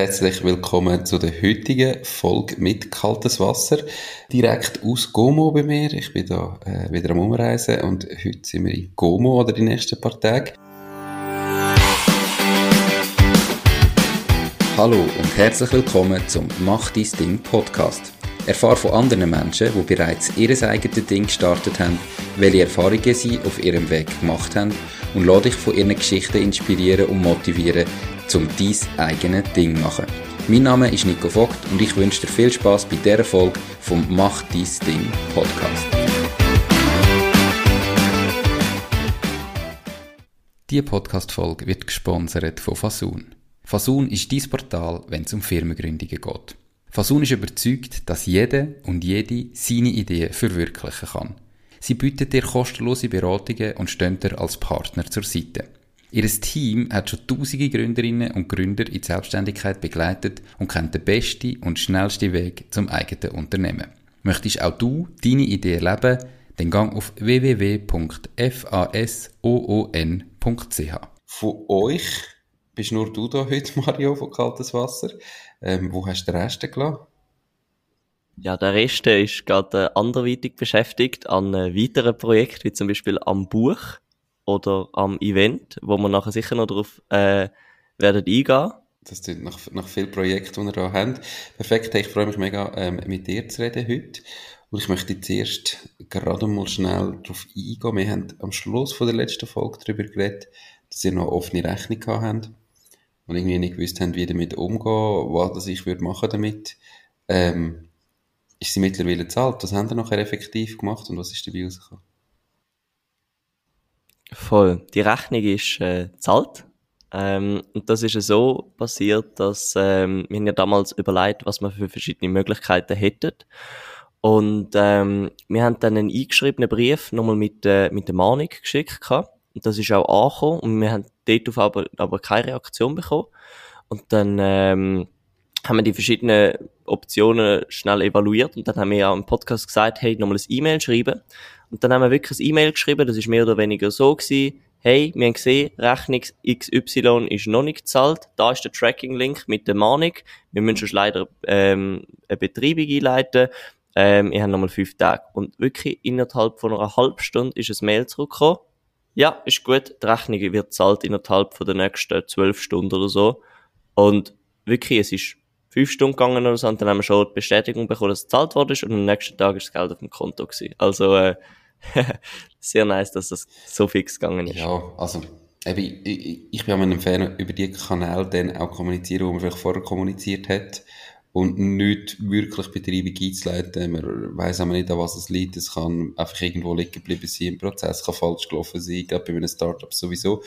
herzlich willkommen zu der heutigen Folge mit kaltes Wasser. Direkt aus Gomo bei mir. Ich bin da äh, wieder am Umreisen und heute sind wir in Gomo oder die nächsten paar Tage. Hallo und herzlich willkommen zum Mach dein Ding Podcast. Erfahre von anderen Menschen, die bereits ihr eigenes Ding gestartet haben, welche Erfahrungen sie auf ihrem Weg gemacht haben und lade dich von ihren Geschichten inspirieren und motivieren, um dein eigenes Ding machen. Mein Name ist Nico Vogt und ich wünsche dir viel Spaß bei dieser Folge vom Mach dein Ding Podcast. Diese Podcast-Folge wird gesponsert von Fasun. Fasun ist dein Portal, wenn es um Firmengründungen geht. Fasun ist überzeugt, dass jeder und jede seine Idee verwirklichen kann. Sie bietet dir kostenlose Beratungen und stehen dir als Partner zur Seite. Ihr Team hat schon tausende Gründerinnen und Gründer in die Selbstständigkeit begleitet und kennt den besten und schnellsten Weg zum eigenen Unternehmen. Möchtest auch du deine Idee erleben? Dann gang auf www.fasoon.ch. Von euch bist nur du da heute, Mario, von Kaltes Wasser. Ähm, wo hast du den Rest gelassen? Ja, der Rest ist gerade anderweitig beschäftigt an weiteren Projekten, wie zum Beispiel am Buch oder am Event, wo wir nachher sicher noch darauf äh, werden eingehen. Das sind nach, nach vielen Projekten, die wir da haben. Perfekt, ich freue mich mega, ähm, mit dir zu reden heute. Und ich möchte zuerst gerade mal schnell darauf eingehen. Wir haben am Schluss von der letzten Folge darüber geredet, dass ihr noch offene Rechnung habt und irgendwie nicht gewusst habt, wie damit umgehen, was ich würde machen damit. Ähm, ist sie mittlerweile zahlt? Was haben ihr nachher effektiv gemacht und was ist dabei rausgekommen? Voll. Die Rechnung ist äh, zahlt. Ähm, und das ist ja so passiert, dass ähm, wir haben ja damals überlegt, was wir für verschiedene Möglichkeiten hätten. Und ähm, wir haben dann einen eingeschriebenen Brief nochmal mit, äh, mit der Mahnung geschickt. Gehabt. Und das ist auch angekommen. Und wir haben dort aber, aber keine Reaktion bekommen. Und dann ähm, haben wir die verschiedenen Optionen schnell evaluiert und dann haben wir ja im Podcast gesagt, hey, nochmal ein E-Mail schreiben. Und dann haben wir wirklich ein E-Mail geschrieben, das ist mehr oder weniger so gewesen, hey, wir haben gesehen, Rechnung XY ist noch nicht gezahlt, da ist der Tracking-Link mit der Mahnung, wir müssen schon leider ähm, eine Betreibung einleiten, ähm, ich habe nochmal fünf Tage. Und wirklich innerhalb von einer halben Stunde ist ein Mail zurückgekommen, ja, ist gut, die Rechnung wird gezahlt innerhalb von den nächsten zwölf Stunden oder so. Und wirklich, es ist fünf Stunden gegangen oder so, und dann haben wir schon die Bestätigung bekommen, dass es gezahlt worden ist, und am nächsten Tag ist das Geld auf dem Konto gewesen. Also, äh, sehr nice, dass das so fix gegangen ist. Ja, also, eben, ich, ich bin an einem Fan über die Kanäle dann auch kommunizieren, wo man vielleicht vorher kommuniziert hat und nicht wirklich Betreibung einzuleiten. Man weiss aber nicht, an was es liegt. Es kann einfach irgendwo liegen geblieben sein im Prozess, kann falsch gelaufen sein, gerade bei einem Startup sowieso.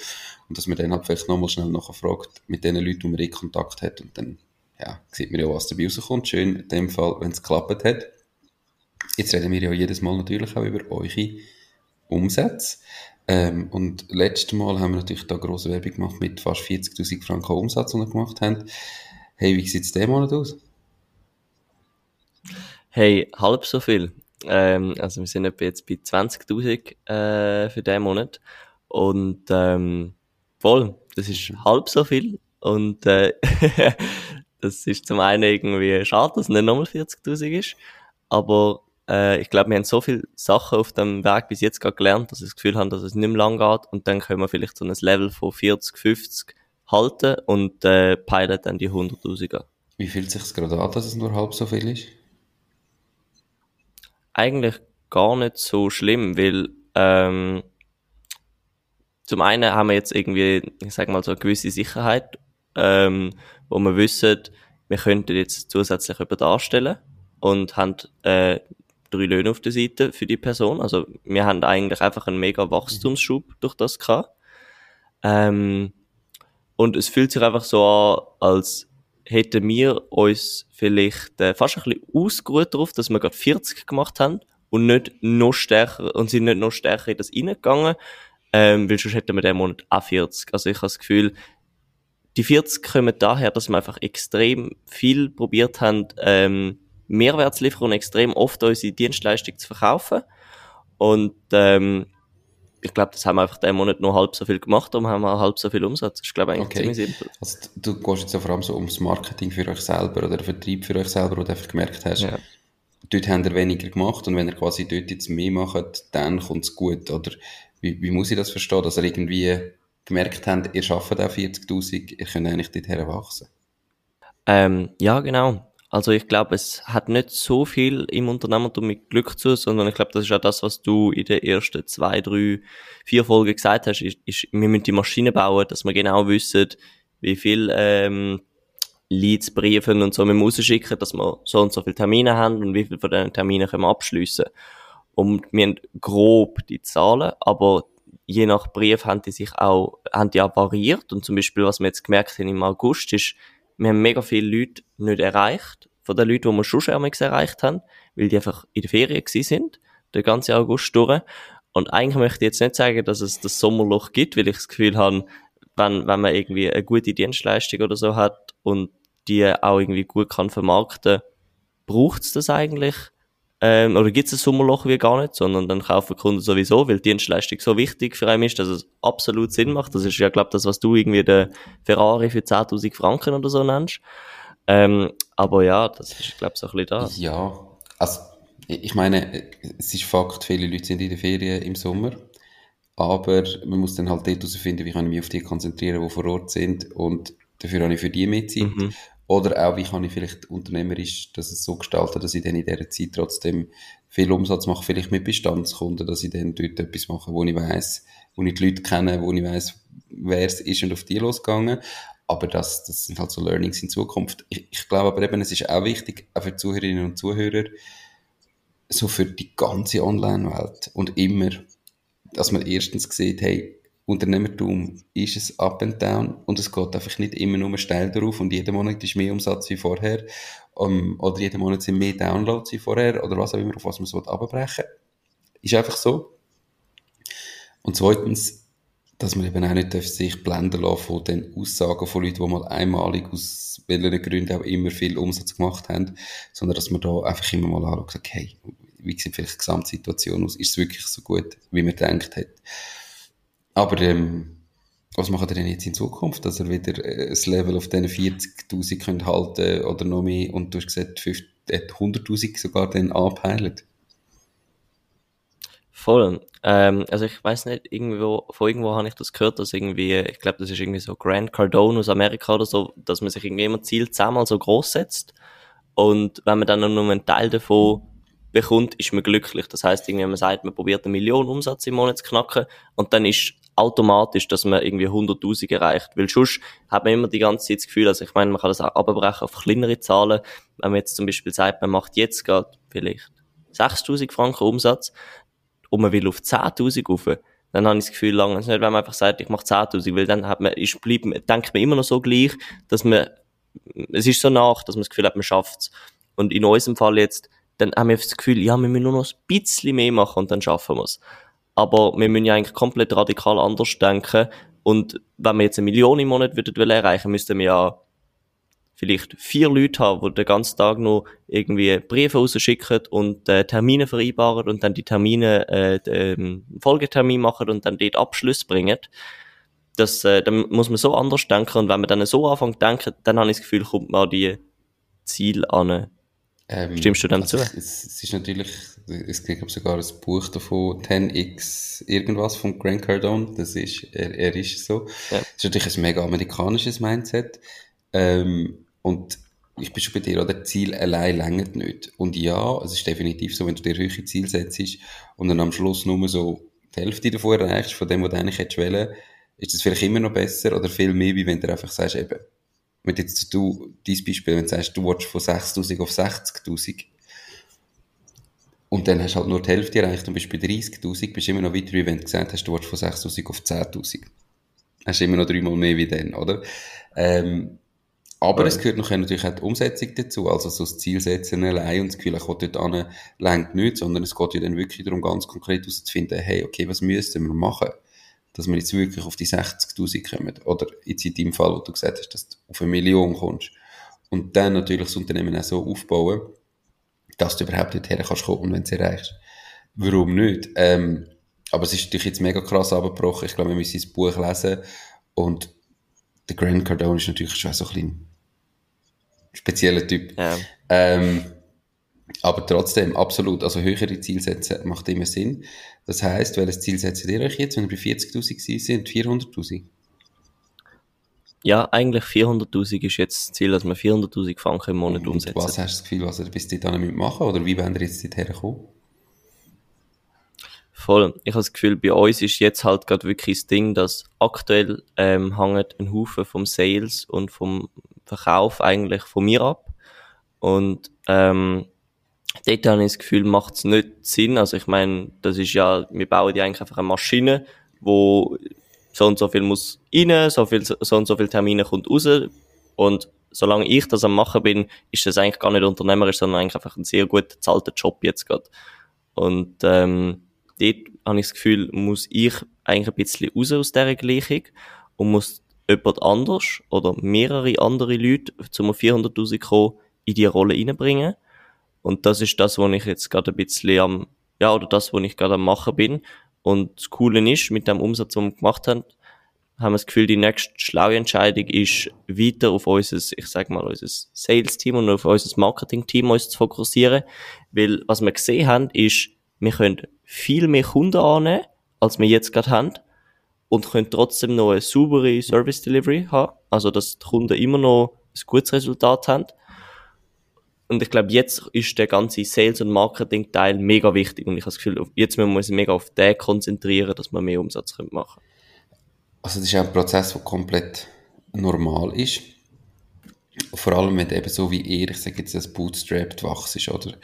Und dass man dann halt vielleicht nochmal schnell nachfragt mit den Leuten, die man in Kontakt hat und dann ja, sieht man ja, was dabei rauskommt. Schön in dem Fall, wenn es geklappt hat. Jetzt reden wir ja jedes Mal natürlich auch über eure Umsätze. Ähm, und letztes Mal haben wir natürlich da grosse Werbung gemacht mit fast 40.000 Franken Umsatz, die wir gemacht haben. Hey, wie sieht es diesen Monat aus? Hey, halb so viel. Ähm, also wir sind etwa jetzt bei 20.000 äh, für diesen Monat. Und ähm, voll, das ist halb so viel. Und äh, das ist zum einen irgendwie schade, dass es nicht nochmal 40.000 ist. Aber äh, ich glaube, wir haben so viele Sachen auf dem Weg bis jetzt gerade gelernt, dass wir das Gefühl haben, dass es nicht mehr lang geht. Und dann können wir vielleicht so ein Level von 40, 50 halten und äh, peilen dann die 100.000 an. Wie fühlt es sich gerade an, dass es nur halb so viel ist? Eigentlich gar nicht so schlimm, weil ähm, zum einen haben wir jetzt irgendwie, ich sag mal so eine gewisse Sicherheit, ähm, wo wir wissen, wir könnten jetzt zusätzlich über darstellen und haben äh, drei Löhne auf der Seite für die Person. Also wir haben eigentlich einfach einen mega Wachstumsschub durch das gehabt. Ähm, und es fühlt sich einfach so an, als hätten wir uns vielleicht äh, fast ein bisschen ausgeruht darauf, dass wir gerade 40 gemacht haben und nicht noch stärker, und sind nicht noch stärker in das reingegangen, ähm, weil sonst hätten wir den Monat auch 40. Also ich habe das Gefühl, die 40 kommen daher, dass wir einfach extrem viel probiert haben, ähm, Mehrwert zu liefern und extrem oft unsere Dienstleistung zu verkaufen. Und ähm, ich glaube, das haben wir einfach den Monat nur halb so viel gemacht, und haben wir halb so viel Umsatz. Das ist, glaube ich, eigentlich Okay. ziemlich simpel. Also du gehst jetzt ja vor allem so ums Marketing für euch selber oder den Vertrieb für euch selber, wo du einfach gemerkt hast, Ja. dort habt ihr weniger gemacht und wenn ihr quasi dort jetzt mehr macht, dann kommt es gut. Oder wie, wie muss ich das verstehen, dass ihr irgendwie gemerkt habt, ihr schafft auch 40'000, ihr könnt eigentlich dort wachsen. Ähm, ja, genau. Also ich glaube, es hat nicht so viel im Unternehmertum mit Glück zu, sondern ich glaube, das ist auch das, was du in den ersten zwei, drei, vier Folgen gesagt hast, ist, ist wir müssen die Maschine bauen, dass wir genau wissen, wie viel ähm, Leads, Briefen und so wir rausschicken, dass wir so und so viele Termine haben und wie viel von diesen Terminen können wir abschliessen. Und wir haben grob die Zahlen, aber je nach Brief haben die sich auch, haben die auch variiert. Und zum Beispiel, was wir jetzt gemerkt haben im August, ist, wir haben mega viele Leute nicht erreicht, von den Leuten, die wir schon schon erreicht haben, weil die einfach in der Ferien gewesen sind, den ganzen August durch. Und eigentlich möchte ich jetzt nicht sagen, dass es das Sommerloch gibt, weil ich das Gefühl habe, wenn, wenn man irgendwie eine gute Dienstleistung oder so hat und die auch irgendwie gut kann vermarkten, braucht's das eigentlich? Ähm, oder gibt's ein Sommerloch wie gar nicht, sondern dann kaufen Kunden sowieso, weil die Dienstleistung so wichtig für einen ist, dass es absolut Sinn macht. Das ist ja, glaube das, was du irgendwie den Ferrari für 10.000 Franken oder so nennst. Ähm, aber ja, das ist, glaube so ein bisschen das. Ja, also ich meine, es ist Fakt, viele Leute sind in der Ferien im Sommer, aber man muss dann halt dort herausfinden, wie kann ich mich auf die konzentrieren, die vor Ort sind und dafür habe ich für die mehr Zeit. Mhm. Oder auch, wie kann ich vielleicht unternehmerisch das so gestalten, dass ich dann in dieser Zeit trotzdem viel Umsatz mache, vielleicht mit Bestandskunden, dass ich dann dort etwas mache, wo ich weiss, wo ich die Leute kenne, wo ich weiss, wer es ist und auf die losgegangen. Aber das, das sind halt so Learnings in Zukunft. Ich, ich glaube aber eben, es ist auch wichtig, auch für Zuhörerinnen und Zuhörer, so für die ganze Online-Welt und immer, dass man erstens sieht, hey, Unternehmertum ist es up and down und es geht einfach nicht immer nur steil drauf und jeden Monat ist mehr Umsatz wie vorher um, oder jeden Monat sind mehr Downloads wie vorher oder was auch immer, auf was man so abbrechen Ist einfach so. Und zweitens, dass man eben auch nicht sich blenden lassen von den Aussagen von Leuten, die mal einmalig aus welchen Gründen auch immer viel Umsatz gemacht haben, sondern dass man da einfach immer mal anschaut hey, wie sieht vielleicht die Gesamtsituation aus? Ist es wirklich so gut, wie man denkt hat? Aber ähm, was macht ihr denn jetzt in Zukunft, dass ihr wieder äh, das Level auf diesen 40'000 könnt halten oder noch mehr und du hast gesagt, 50 äh, 100'000 sogar dann anpeilen? Voll. Ähm, also ich weiß nicht, irgendwo, von irgendwo habe ich das gehört, dass irgendwie, ich glaube, das ist irgendwie so Grant Cardone aus Amerika oder so, dass man sich irgendwie immer Ziel zehnmal so groß setzt. Und wenn man dann nur einen Teil davon bekommt, ist man glücklich. Das heißt, irgendwie, man sagt, man probiert eine Million Umsatz im Monat zu knacken und dann ist automatisch, dass man irgendwie 100.000 erreicht. Weil sonst hat man immer die ganze Zeit das Gefühl, also ich meine, man kann das auch abbrechen auf kleinere Zahlen. Wenn man jetzt zum Beispiel sagt, man macht jetzt gerade vielleicht 6.000 Franken Umsatz und man will auf 10.000 rauf, dann habe ich das Gefühl, lange es nicht, wenn man einfach sagt, ich mache 10.000, weil dann hat man, ist, bleibt, denkt man immer noch so gleich, dass man, es ist so nach, dass man das Gefühl hat, man schafft's. Und in unserem Fall jetzt, dann haben wir das Gefühl, ja, wir müssen nur noch ein bisschen mehr machen und dann schaffen wir's. Aber wir müssen ja eigentlich komplett radikal anders denken. Und wenn wir jetzt eine Million im Monat würden erreichen, müssten wir ja vielleicht vier Leute haben, die den ganzen Tag noch irgendwie Briefe rausschicken und äh, Termine vereinbaren und dann die Termine, äh, den Folgetermin machen und dann dort Abschluss bringen. Das, äh, dann muss man so anders denken und wenn man dann so anfängt zu denken, dann habe ich das Gefühl, kommt man an die Ziele an. Ähm, Stimmst du dem also zu? Es, es ist natürlich, es gibt sogar ein Buch davon, 10x irgendwas von Grant Cardone, das ist, er, er ist so. Ja. Das ist natürlich ein mega amerikanisches Mindset. Ähm, und ich bin schon bei dir, oder? Ziel allein längert nicht. Und ja, es ist definitiv so, wenn du dir höhere Ziel setzt und dann am Schluss nur so die Hälfte davon erreichst, von dem, was du eigentlich hättest wollen, ist das vielleicht immer noch besser oder viel mehr, wie wenn du einfach sagst, eben, wenn jetzt du, dein Beispiel, wenn du sagst, du willst von 6.000 auf 60.000 und dann hast du halt nur die Hälfte erreicht und bist bei 30.000, bist du immer noch weiter, wie wenn du gesagt hast, du willst von 6.000 auf 10.000. Hast du immer noch dreimal mehr wie dann, oder? Ähm, aber Ja. es gehört natürlich auch die Umsetzung dazu, also so das Ziel setzen allein und das Gefühl, ich will dort an, längt nicht, sondern es geht ja dann wirklich darum, ganz konkret herauszufinden, hey, okay, was müssen wir machen, dass wir jetzt wirklich auf die 60.000 kommen, oder jetzt in deinem Fall, wo du gesagt hast, dass du auf eine Million kommst. Und dann natürlich das Unternehmen auch so aufbauen, dass du überhaupt dorthin kannst kommen, wenn du es erreichst. Warum nicht? Ähm, aber es ist natürlich jetzt mega krass abgebrochen. Ich glaube, wir müssen das Buch lesen. Und der Grant Cardone ist natürlich schon so ein bisschen spezieller Typ. Ja. Ähm, aber trotzdem, absolut, also höhere Ziele setzen macht immer Sinn. Das heisst, welches Ziel setzt ihr euch jetzt, wenn ihr bei 40.000 sind, 400.000? Ja, eigentlich 400.000 ist jetzt das Ziel, dass wir 400.000 Franken im Monat Und umsetzen. was hast du das Gefühl, was ihr bis dahin machen müsst Oder wie wollt ihr jetzt dorthin kommen? Voll. Ich habe das Gefühl, bei uns ist jetzt halt gerade wirklich das Ding, dass aktuell ähm, hängt ein Haufen vom Sales und vom Verkauf eigentlich von mir ab. Und ähm, dort habe ich das Gefühl, macht es nicht Sinn. Also ich meine, das ist ja, wir bauen ja eigentlich einfach eine Maschine, wo so und so viel muss rein, so viel, so und so viel Termine kommt raus. Und solange ich das am machen bin, ist das eigentlich gar nicht unternehmerisch, sondern eigentlich einfach ein sehr gut bezahlter Job jetzt gerade. Und ähm, dort habe ich das Gefühl, muss ich eigentlich ein bisschen raus aus dieser Gleichung und muss jemand anders oder mehrere andere Leute zum 400'000 kommen, in die Rolle reinbringen. Und das ist das, was ich jetzt gerade ein bisschen am, ja, oder das, was ich gerade am machen bin. Und das Coole ist, mit dem Umsatz, den wir gemacht haben, haben wir das Gefühl, die nächste schlaue Entscheidung ist, weiter auf unser, ich sag mal, unser Sales-Team und auf unser Marketing-Team uns zu fokussieren. Weil, was wir gesehen haben, ist, wir können viel mehr Kunden annehmen, als wir jetzt gerade haben. Und können trotzdem noch eine saubere Service Delivery haben. Also, dass die Kunden immer noch ein gutes Resultat haben. Und ich glaube, jetzt ist der ganze Sales- und Marketing-Teil mega wichtig. Und ich habe das Gefühl, jetzt müssen wir uns mega auf den konzentrieren, dass wir mehr Umsatz machen können. Also das ist ein Prozess, der komplett normal ist. Vor allem, wenn eben so wie ihr, ich sage jetzt, das Bootstrapped wachst, oder?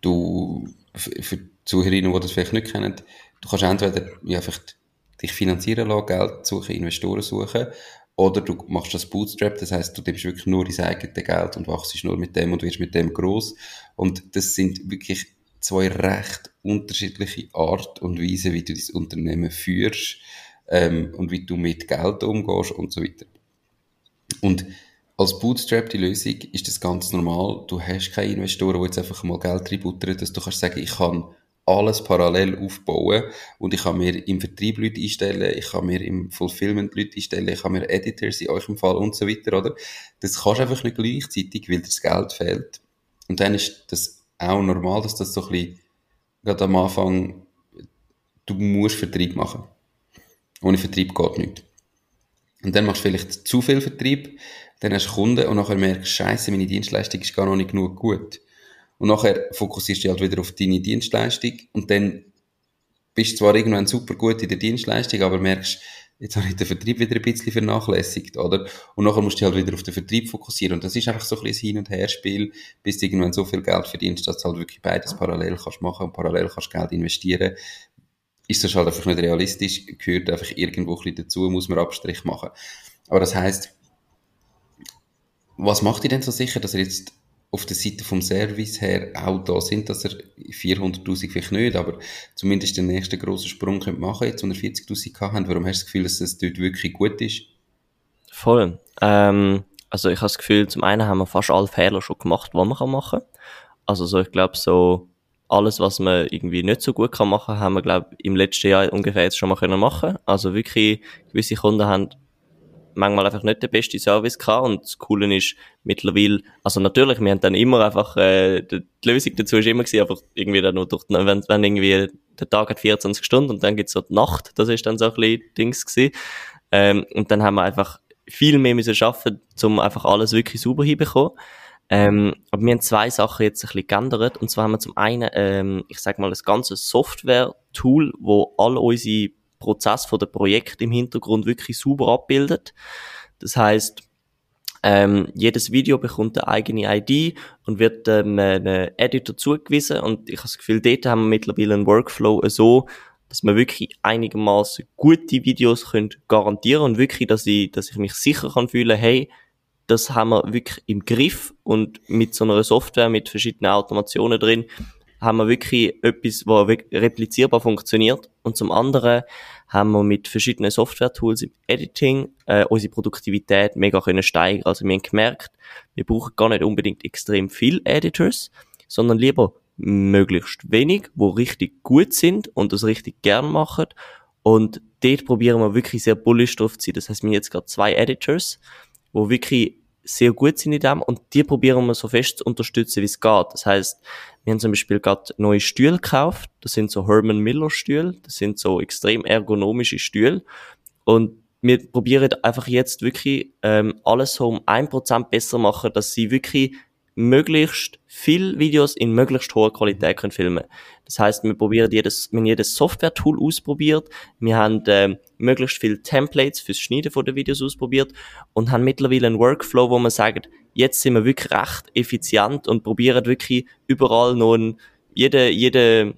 Du, für die Zuhörerinnen, die das vielleicht nicht kennen, du kannst entweder ja, vielleicht dich finanzieren lassen, Geld suchen, Investoren suchen, oder du machst das Bootstrap, das heißt, du nimmst wirklich nur dein eigenes Geld und wachst nur mit dem und wirst mit dem groß. Und das sind wirklich zwei recht unterschiedliche Art und Weise, wie du das Unternehmen führst ähm, und wie du mit Geld umgehst und so weiter. Und als Bootstrap die Lösung ist das ganz normal. Du hast keine Investoren, die jetzt einfach mal Geld reinbuttern, dass du kannst sagen, ich kann alles parallel aufbauen und ich kann mir im Vertrieb Leute einstellen, ich kann mir im Fulfillment Leute einstellen, ich kann mir Editors in eurem Fall und so weiter, oder? Das kannst du einfach nicht gleichzeitig, weil dir das Geld fehlt. Und dann ist das auch normal, dass das so ein bisschen, gerade am Anfang, du musst Vertrieb machen. Ohne Vertrieb geht nichts. Und dann machst du vielleicht zu viel Vertrieb, dann hast du Kunden und nachher merkst du, Scheiße, meine Dienstleistung ist gar noch nicht genug gut. Und nachher fokussierst du halt wieder auf deine Dienstleistung und dann bist du zwar irgendwann super gut in der Dienstleistung, aber merkst, jetzt habe ich den Vertrieb wieder ein bisschen vernachlässigt, oder? Und nachher musst du halt wieder auf den Vertrieb fokussieren. Und das ist einfach so ein bisschen Hin- und Herspiel, bis du irgendwann so viel Geld verdienst, dass du halt wirklich beides parallel kannst machen und parallel kannst Geld investieren. Ist das halt einfach nicht realistisch, gehört einfach irgendwo ein bisschen dazu, muss man Abstrich machen. Aber das heißt, was macht ihr denn so sicher, dass ihr jetzt auf der Seite vom Service her auch da sind, dass er 400'000 vielleicht nicht, aber zumindest den nächsten grossen Sprung könnt machen jetzt, ihr 40'000 haben. Warum hast du das Gefühl, dass es dort wirklich gut ist? Voll. Ähm, also ich habe das Gefühl, zum einen haben wir fast alle Fehler schon gemacht, die man machen kann. Also so, ich glaube so, alles, was man irgendwie nicht so gut kann machen, haben wir, glaube im letzten Jahr ungefähr jetzt schon mal können machen. Also wirklich, gewisse Kunden haben manchmal einfach nicht den besten Service gehabt und das Coole ist mittlerweile, also natürlich, wir haben dann immer einfach, äh, die Lösung dazu ist immer gewesen, einfach irgendwie dann nur durch, wenn, wenn irgendwie der Tag hat 24 Stunden und dann gibt's so die Nacht, das ist dann so ein bisschen Dings gewesen. Ähm, und dann haben wir einfach viel mehr müssen schaffen, um einfach alles wirklich sauber hinbekommen. Ähm, aber wir haben zwei Sachen jetzt ein bisschen geändert. Und zwar haben wir zum einen, ähm, ich sag mal, das ganze Software-Tool, wo all unsere Prozess von der Projekt im Hintergrund wirklich sauber abbildet. Das heißt, ähm, jedes Video bekommt eine eigene ID und wird ähm, einem Editor zugewiesen und ich habe das Gefühl, dort haben wir mittlerweile einen Workflow so, dass man wirklich einigermaßen gute Videos können garantieren und wirklich, dass ich, dass ich mich sicher kann fühlen, hey, das haben wir wirklich im Griff und mit so einer Software mit verschiedenen Automationen drin haben wir wirklich etwas, was replizierbar funktioniert. Und zum anderen haben wir mit verschiedenen Software-Tools im Editing äh, unsere Produktivität mega können steigern. Also wir haben gemerkt, wir brauchen gar nicht unbedingt extrem viel Editors, sondern lieber möglichst wenig, wo richtig gut sind und das richtig gern machen. Und dort probieren wir wirklich sehr bullish drauf zu sein. Das heißt, wir haben jetzt gerade zwei Editors, wo wirklich sehr gut sind in dem und die probieren wir so fest zu unterstützen, wie es geht. Das heißt, wir haben zum Beispiel gerade neue Stühle gekauft. Das sind so Herman Miller Stühle. Das sind so extrem ergonomische Stühle. Und wir probieren einfach jetzt wirklich ähm, alles so um ein Prozent besser machen, dass sie wirklich möglichst viel Videos in möglichst hoher Qualität können filmen. Das heißt, wir probieren jedes, wir haben jedes Software-Tool ausprobiert, wir haben äh, möglichst viele Templates fürs Schneiden den Videos ausprobiert und haben mittlerweile einen Workflow, wo man sagt, jetzt sind wir wirklich recht effizient und probieren wirklich überall noch einen, jede, jede,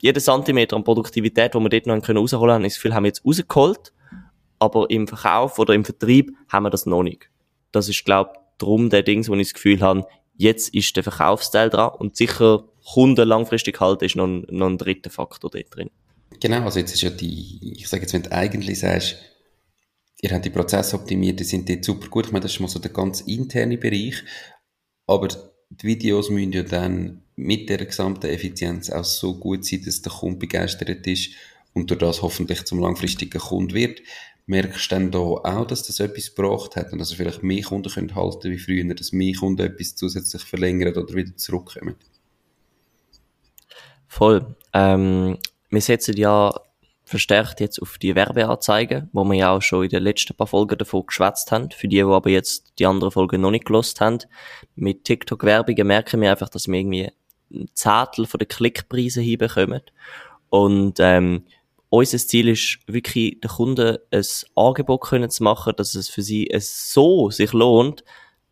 jede Zentimeter an Produktivität, wo wir dort noch können rausholen können, das Gefühl, haben wir jetzt rausgeholt, aber im Verkauf oder im Vertrieb haben wir das noch nicht. Das ist, glaube ich, drum der Dings, wo ich das Gefühl habe, Jetzt ist der Verkaufsteil dran. Und sicher Kunden langfristig halten ist noch ein, noch ein dritter Faktor dort drin. Genau, also jetzt ist ja die, ich sage jetzt, wenn du eigentlich sagst, ihr habt die Prozesse optimiert, die sind dort super gut, ich meine, das ist mal so der ganz interne Bereich, aber die Videos müssen ja dann mit der gesamten Effizienz auch so gut sein, dass der Kunde begeistert ist und durch das hoffentlich zum langfristigen Kunden wird. Merkst du dann da auch, dass das etwas gebracht hat und dass er vielleicht mehr Kunden können halten wie früher, dass mehr Kunden etwas zusätzlich verlängern oder wieder zurückkommen? Voll. Ähm, wir setzen ja verstärkt jetzt auf die Werbeanzeigen, wo wir ja auch schon in den letzten paar Folgen davon geschwätzt haben. Für die, die aber jetzt die anderen Folgen noch nicht gelost haben. Mit TikTok-Werbungen merken wir einfach, dass wir irgendwie ein Zettel von den Klickpreisen hinbekommen. Und ähm, unser Ziel ist wirklich, den Kunden ein Angebot können zu machen, dass es für sie so sich lohnt,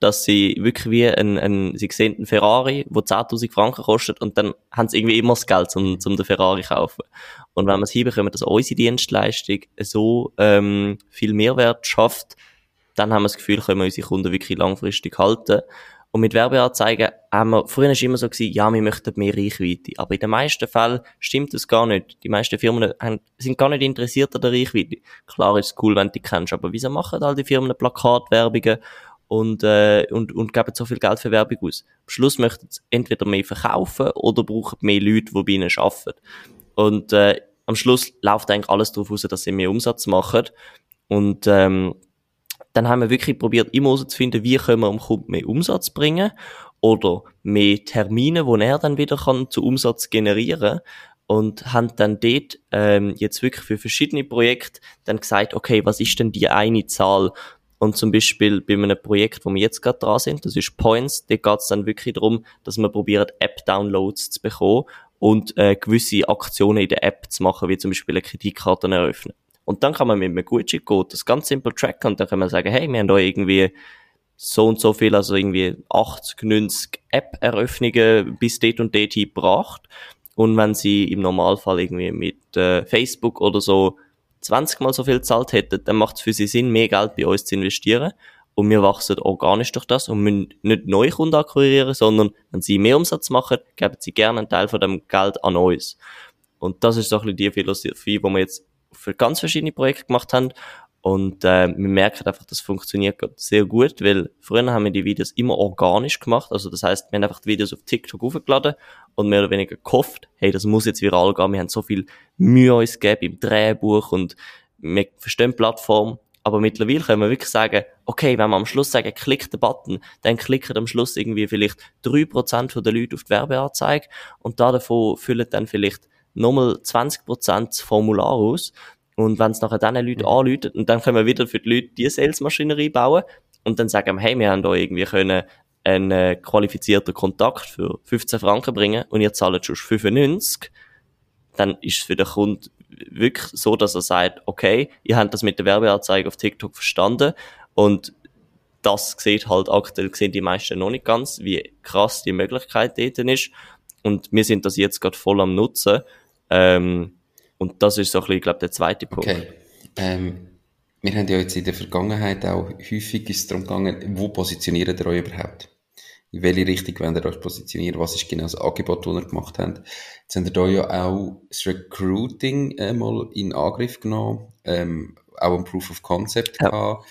dass sie wirklich wie ein, ein sie sehen einen Ferrari, der 10.000 Franken kostet und dann haben sie irgendwie immer das Geld, um, um den Ferrari zu kaufen. Und wenn wir es hinbekommen, dass unsere Dienstleistung so ähm, viel Mehrwert schafft, dann haben wir das Gefühl, können wir unsere Kunden wirklich langfristig halten. Und mit Werbeanzeigen haben wir, früher war es immer so gewesen, ja, wir möchten mehr Reichweite. Aber in den meisten Fällen stimmt das gar nicht. Die meisten Firmen haben, sind gar nicht interessiert an der Reichweite. Klar ist es cool, wenn du die kennst, aber wieso machen all die Firmen Plakatwerbungen und, äh, und, und geben so viel Geld für Werbung aus? Am Schluss möchten sie entweder mehr verkaufen oder brauchen mehr Leute, die bei ihnen arbeiten. Und, äh, am Schluss läuft eigentlich alles darauf aus, dass sie mehr Umsatz machen. Und, ähm, dann haben wir wirklich probiert, immer herauszufinden, wie können wir dem Kunden mehr Umsatz bringen oder mehr Termine, wo er dann wieder kann zu Umsatz generieren und haben dann dort ähm, jetzt wirklich für verschiedene Projekte dann gesagt, okay, was ist denn die eine Zahl? Und zum Beispiel bei einem Projekt, wo wir jetzt gerade dran sind, das ist Points, da geht es dann wirklich darum, dass man probiert, App-Downloads zu bekommen und äh, gewisse Aktionen in der App zu machen, wie zum Beispiel eine Kreditkarte eröffnen. Und dann kann man mit einem Gutschein-Code das ganz simpel tracken und dann kann man sagen, hey, wir haben da irgendwie so und so viel, also irgendwie 80, 90 App-Eröffnungen bis dort und dort gebracht. Und wenn sie im Normalfall irgendwie mit äh, Facebook oder so 20 mal so viel gezahlt hätten, dann macht es für sie Sinn, mehr Geld bei uns zu investieren. Und wir wachsen organisch durch das und müssen nicht neue Kunden akquirieren, sondern wenn sie mehr Umsatz machen, geben sie gerne einen Teil von dem Geld an uns. Und das ist so ein bisschen die Philosophie, die wir jetzt für ganz verschiedene Projekte gemacht haben. Und äh, wir merken einfach, das funktioniert sehr gut, weil früher haben wir die Videos immer organisch gemacht. Also das heißt, wir haben einfach die Videos auf TikTok hochgeladen und mehr oder weniger gehofft, hey, das muss jetzt viral gehen. Wir haben so viel Mühe uns gegeben im Drehbuch und wir verstehen die Plattform. Aber mittlerweile können wir wirklich sagen, okay, wenn wir am Schluss sagen, klick den Button, dann klicken am Schluss irgendwie vielleicht drei Prozent der Leute auf die Werbeanzeige und da davon füllen dann vielleicht nochmal 20% das Formular aus. Und wenn es nachher dann Leute mhm. anläutet, und dann können wir wieder für die Leute die Sales-Maschinerie bauen und dann sagen wir, hey, wir haben da irgendwie können einen äh, qualifizierten Kontakt für 15 Franken bringen und ihr zahlt schon 95, dann ist es für den Kunden wirklich so, dass er sagt, okay, ihr habt das mit der Werbeanzeige auf TikTok verstanden und das sieht halt aktuell sehen die meisten noch nicht ganz, wie krass die Möglichkeit dort ist. Und wir sind das jetzt gerade voll am Nutzen. Ähm, und das ist so ein bisschen, ich glaube, der zweite Punkt. Okay. Ähm, wir haben ja jetzt in der Vergangenheit auch häufig ist darum gegangen, wo positioniert ihr euch überhaupt? In welche Richtung wollt ihr euch positionieren? Was ist genau das Angebot, das ihr gemacht habt? Jetzt habt ihr da ja auch das Recruiting äh, mal in Angriff genommen, ähm, auch ein Proof of Concept ja. gehabt,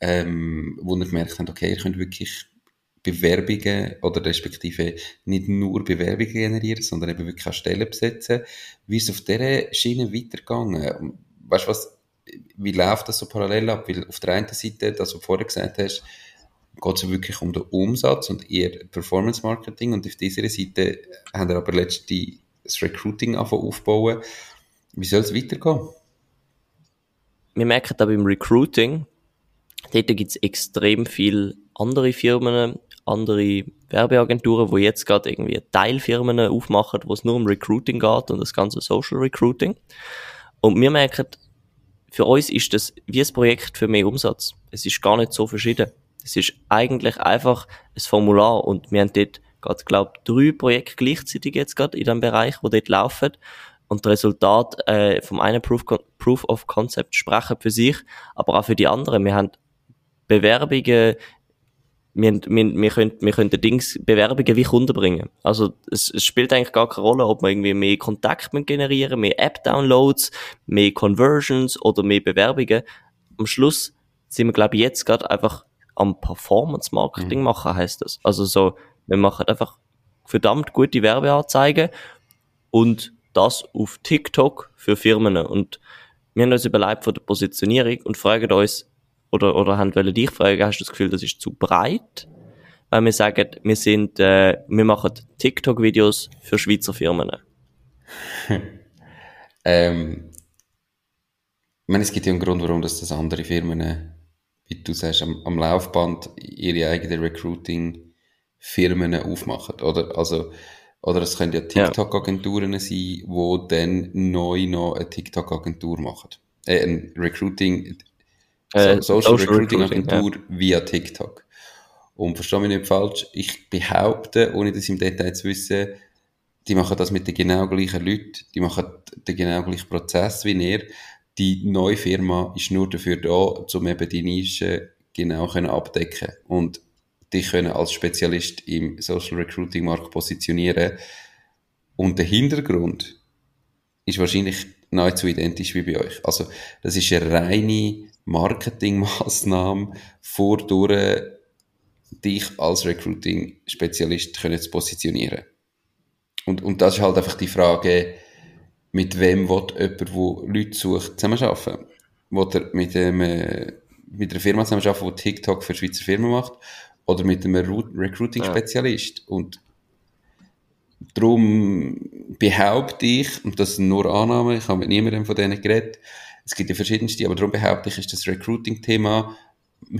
ähm, wo ihr gemerkt habt, okay, ihr könnt wirklich Bewerbungen oder respektive nicht nur Bewerbungen generieren, sondern eben wirklich auch Stellen besetzen. Wie ist es auf dieser Schiene weitergegangen? Weißt du was, wie läuft das so parallel ab? Weil auf der einen Seite, das, du vorher gesagt hast, geht es wirklich um den Umsatz und eher Performance Marketing und auf dieser Seite haben wir aber letztlich das Recruiting aufbauen. Wie soll es weitergehen? Wir merken aber im Recruiting, dort gibt es extrem viele andere Firmen, andere Werbeagenturen, wo jetzt gerade irgendwie Teilfirmen aufmachen, wo es nur um Recruiting geht und das ganze Social Recruiting. Und wir merken, für uns ist das wie ein Projekt für mehr Umsatz. Es ist gar nicht so verschieden. Es ist eigentlich einfach ein Formular und wir haben dort gerade, glaube drei Projekte gleichzeitig jetzt gerade in dem Bereich, wo dort laufen. Und das Resultat äh, vom einen Proof, Proof of Concept sprechen für sich, aber auch für die anderen. Wir haben Bewerbungen wir, wir, wir, können, wir können Dings Bewerbungen wie Kunden bringen. Also es, es spielt eigentlich gar keine Rolle, ob man irgendwie mehr Kontakt generieren, mehr App-Downloads, mehr Conversions oder mehr Bewerbungen. Am Schluss sind wir, glaube ich, jetzt gerade einfach am Performance-Marketing mhm. machen, heißt das. Also so, wir machen einfach verdammt gute Werbeanzeigen und das auf TikTok für Firmen. Und wir haben uns überlegt von der Positionierung und fragen uns, oder, oder haben wollen dich fragen, hast du das Gefühl, das ist zu breit? Weil wir sagen, wir sind, äh, wir machen TikTok-Videos für Schweizer Firmen. ähm, ich meine, es gibt ja einen Grund, warum das, das andere Firmen, wie du sagst, am, am Laufband ihre eigenen Recruiting-Firmen aufmachen, oder? Also, oder es können ja TikTok-Agenturen sein, die dann neu noch eine TikTok-Agentur machen. Äh, ein Recruiting, äh, Social, Social, Recruiting, Agentur ja. via TikTok. Und verstehe mich nicht falsch, ich behaupte, ohne das im Detail zu wissen, die machen das mit den genau gleichen Leuten, die machen den genau gleichen Prozess wie ihr. Die neue Firma ist nur dafür da, um eben die Nische genau können abdecken und die können als Spezialist im Social Recruiting Markt positionieren. Und der Hintergrund ist wahrscheinlich nahezu identisch wie bei euch. Also, das ist eine reine Marketingmaßnahme vordurch dich als Recruiting-Spezialist können zu positionieren. Und, und das ist halt einfach die Frage, mit wem will jemand, der Leute sucht, zusammenarbeiten? Will er mit, einem, äh, mit einer Firma zusammenarbeiten, die TikTok für Schweizer Firmen macht? Oder mit einem Recruiting-Spezialist? Ja. Und darum behaupte ich, und das sind nur Annahmen, ich habe mit niemandem von denen geredet, es gibt ja verschiedenste, aber darum behaupte ich, ist das Recruiting-Thema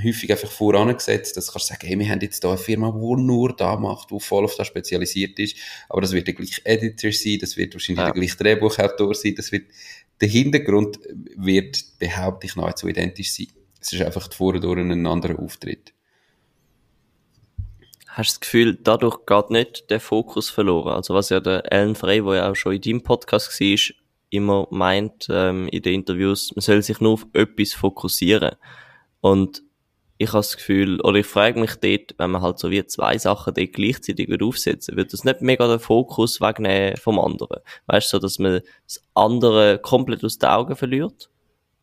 häufig einfach vorangesetzt, dass du kannst sagen, hey, wir haben jetzt da eine Firma, die nur da macht, die voll auf das spezialisiert ist, aber das wird der gleiche Editor sein, das wird wahrscheinlich ja. der gleiche Drehbuchautor sein, das wird, der Hintergrund wird, behaupte ich, nahezu identisch sein. Es ist einfach vorher durch einen anderen Auftritt. Hast du das Gefühl, dadurch geht nicht der Fokus verloren? Also was ja der Alan Frey, der ja auch schon in deinem Podcast war, immer meint ähm, in den Interviews, man soll sich nur auf etwas fokussieren. Und ich habe das Gefühl, oder ich frage mich dort, wenn man halt so wie zwei Sachen dort gleichzeitig aufsetzen, wird das nicht mega den Fokus wegnehmen vom anderen. Weißt du, so, dass man das andere komplett aus den Augen verliert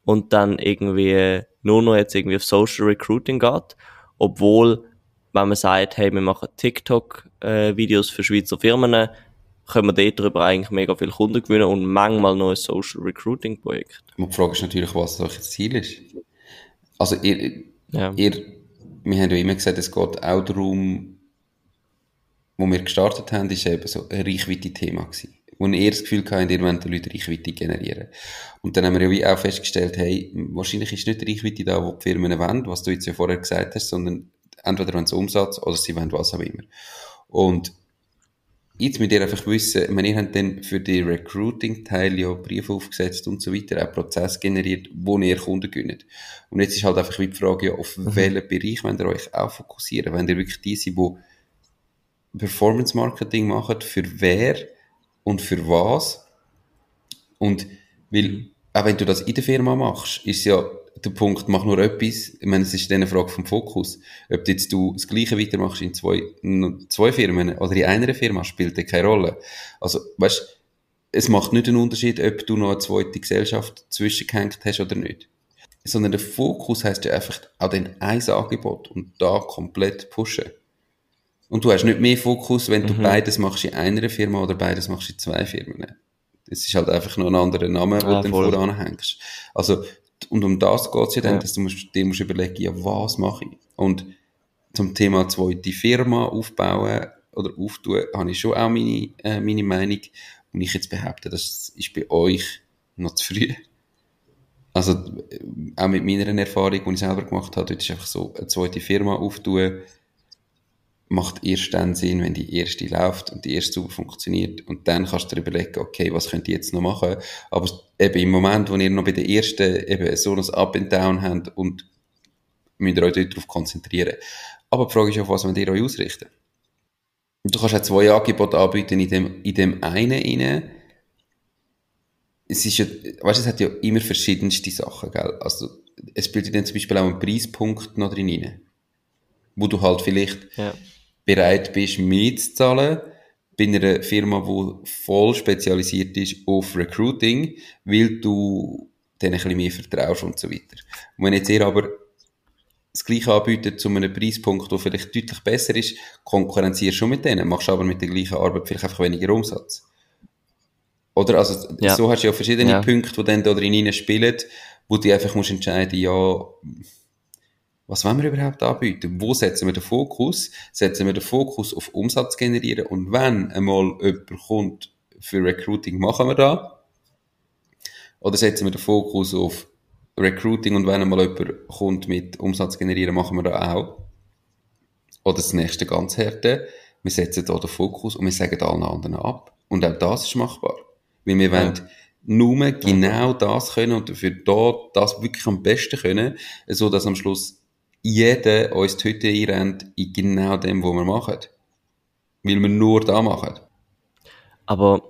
und dann irgendwie nur noch jetzt irgendwie auf Social Recruiting geht, obwohl, wenn man sagt, hey, wir machen TikTok-Videos äh, für Schweizer Firmen, können wir darüber eigentlich mega viele Kunden gewinnen und manchmal noch ein Social Recruiting Projekt. Und die Frage ist natürlich, was euer Ziel ist. Also ihr, ja. ihr, wir haben ja immer gesagt, es geht auch darum, wo wir gestartet haben, ist eben so ein Reichweite-Thema gewesen. Wo ihr das Gefühl habt, ihr wollt den Leuten Reichweite generieren. Und dann haben wir ja wie auch festgestellt, hey, wahrscheinlich ist nicht die Reichweite da, wo die Firmen wollen, was du jetzt ja vorher gesagt hast, sondern entweder wollen sie Umsatz oder sie wollen was auch immer. Und jetzt mit ihr einfach wissen, ich meine, ihr habt dann für die Recruiting-Teil ja Briefe aufgesetzt und so weiter, auch Prozess generiert, wo ihr Kunden gönnt. Und jetzt ist halt einfach wie die Frage, ja, auf mhm. welchen Bereich wollt ihr euch auch fokussieren? Wenn ihr wirklich die sind, die Performance-Marketing machen, für wer und für was? Und weil, auch wenn du das in der Firma machst, ist ja der Punkt, mach nur etwas. Ich meine, es ist dann eine Frage vom Fokus. Ob jetzt du das Gleiche weitermachst in zwei, in zwei Firmen oder in einer Firma, spielt ja keine Rolle. Also, weißt, es macht nicht einen Unterschied, ob du noch eine zweite Gesellschaft zwischengehängt hast oder nicht. Sondern der Fokus heißt ja einfach auch den ein Angebot und da komplett pushen. Und du hast nicht mehr Fokus, wenn du mhm. beides machst in einer Firma oder beides machst in zwei Firmen. Es ist halt einfach noch ein anderer Name, den ah, du dann voranhängst. Also, und um das geht's ja dann, ja. dass du musst, dir musst überlegen, ja, was mache ich? Und zum Thema zweite Firma aufbauen oder auftun, habe ich schon auch meine, äh, meine Meinung. Und ich jetzt behaupte, das ist bei euch noch zu früh. Also, auch mit meiner Erfahrung, die ich selber gemacht habe, dort ist einfach so, eine zweite Firma auftun, macht erst dann Sinn, wenn die erste läuft und die erste super funktioniert. Und dann kannst du dir überlegen, okay, was könnt ihr jetzt noch machen? Aber eben im Moment, wo ihr noch bei der ersten eben so ein Up and Down habt und müsst ihr euch darauf konzentrieren. Aber die Frage ist, auf was wollt ihr euch ausrichten? Du kannst auch zwei Angebote anbieten in dem, in dem einen rein. Es ist ja, weißt, es hat ja immer verschiedenste Sachen, gell? Also, es bildet dann zum Beispiel auch einen Preispunkt noch drin rein. Wo du halt vielleicht ja. bereit bist, mehr zu zahlen bei einer Firma, die voll spezialisiert ist auf Recruiting, weil du denen ein bisschen mehr vertraust und so weiter. Und wenn jetzt ihr aber das Gleiche anbieten zu einem Preispunkt, der vielleicht deutlich besser ist, konkurrenzierst schon mit denen, machst aber mit der gleichen Arbeit vielleicht einfach weniger Umsatz. Oder? Also, ja. so hast du ja verschiedene ja. Punkte, die dann da drin spielen, wo du einfach musst entscheiden, ja, was wollen wir überhaupt anbieten? Wo setzen wir den Fokus? Setzen wir den Fokus auf Umsatz generieren? Und wenn einmal jemand kommt für Recruiting, machen wir da? Oder setzen wir den Fokus auf Recruiting und wenn einmal jemand kommt mit Umsatz generieren, machen wir da auch. Oder das nächste ganz harte, wir setzen da den Fokus und wir sagen allen anderen ab. Und auch das ist machbar. Weil wir ja. wollen nur genau das können und dafür da das wirklich am besten können, so dass am Schluss jeder uns die Hütte einrennt in genau dem, was wir machen. Weil wir nur da machen. Aber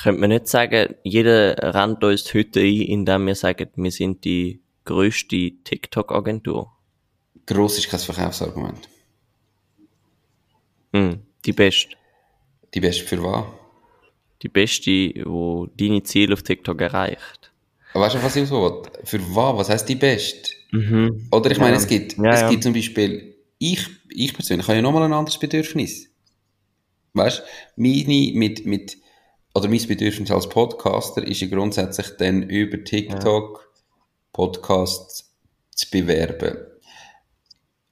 könnte man nicht sagen, jeder rennt uns die Hütte ein, indem wir sagen, wir sind die grösste TikTok-Agentur? Gross ist kein Verkaufsargument. Hm, die beste. Die beste für was? Die beste, die deine Ziele auf TikTok erreicht. Weißt du, was ich so Für was? Was heisst die beste? Mhm. Oder ich meine, ja. es gibt, ja, es gibt zum Beispiel, ich, ich persönlich habe ja nochmal ein anderes Bedürfnis. Weißt du, meine mit, mit, oder mein Bedürfnis als Podcaster ist ja grundsätzlich dann über TikTok. Podcasts zu bewerben.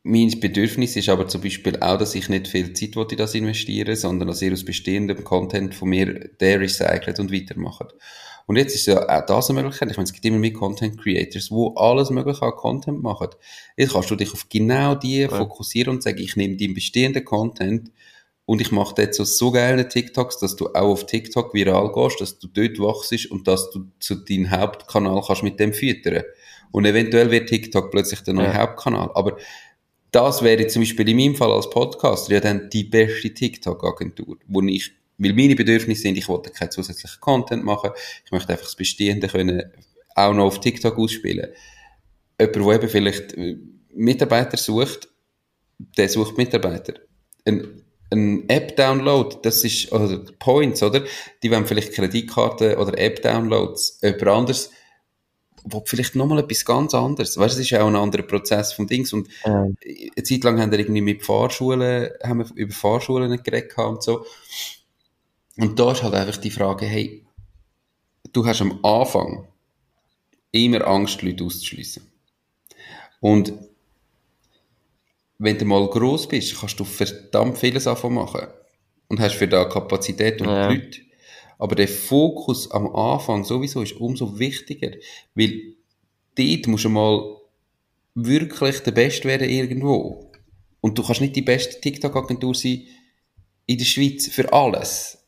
Mein Bedürfnis ist aber zum Beispiel auch, dass ich nicht viel Zeit in das investieren sondern dass ihr aus bestehendem Content von mir der recycelt und weitermacht. Und jetzt ist ja auch das eine Möglichkeit. Ich meine, es gibt immer mehr Content Creators, wo alles mögliche an Content machen. Jetzt kannst du dich auf genau die ja. fokussieren und sagen, ich nehme deinen bestehenden Content und ich mache jetzt so, so geile TikToks, dass du auch auf TikTok viral gehst, dass du dort wachst und dass du zu deinem Hauptkanal kannst mit dem füttern. Und eventuell wird TikTok plötzlich der neue ja. Hauptkanal. Aber das wäre zum Beispiel in meinem Fall als Podcaster ja dann die beste TikTok-Agentur, wo ich, weil meine Bedürfnisse sind, ich wollte keinen zusätzlichen Content machen, ich möchte einfach das Bestehende können auch noch auf TikTok ausspielen. Jemand, der eben vielleicht äh, Mitarbeiter sucht, der sucht Mitarbeiter. Ein ein App-Download, das ist, oder Points, oder? Die wollen vielleicht Kreditkarten oder App-Downloads, jemand anderes, wo vielleicht nochmal etwas ganz anderes. Weißt du, es ist auch ein anderer Prozess vom Dings. Und ähm. eine Zeit lang haben wir irgendwie mit Fahrschulen, haben wir über Fahrschulen geredet und so. Und da ist halt einfach die Frage, hey, du hast am Anfang immer Angst, Leute auszuschließen. Und wenn du mal gross bist, kannst du verdammt vieles davon machen. Und hast für da Kapazität und ja. Leute. Aber der Fokus am Anfang sowieso ist umso wichtiger, weil dort musst du mal wirklich der Beste werden irgendwo. Und du kannst nicht die beste TikTok-Agentur sein in der Schweiz für alles.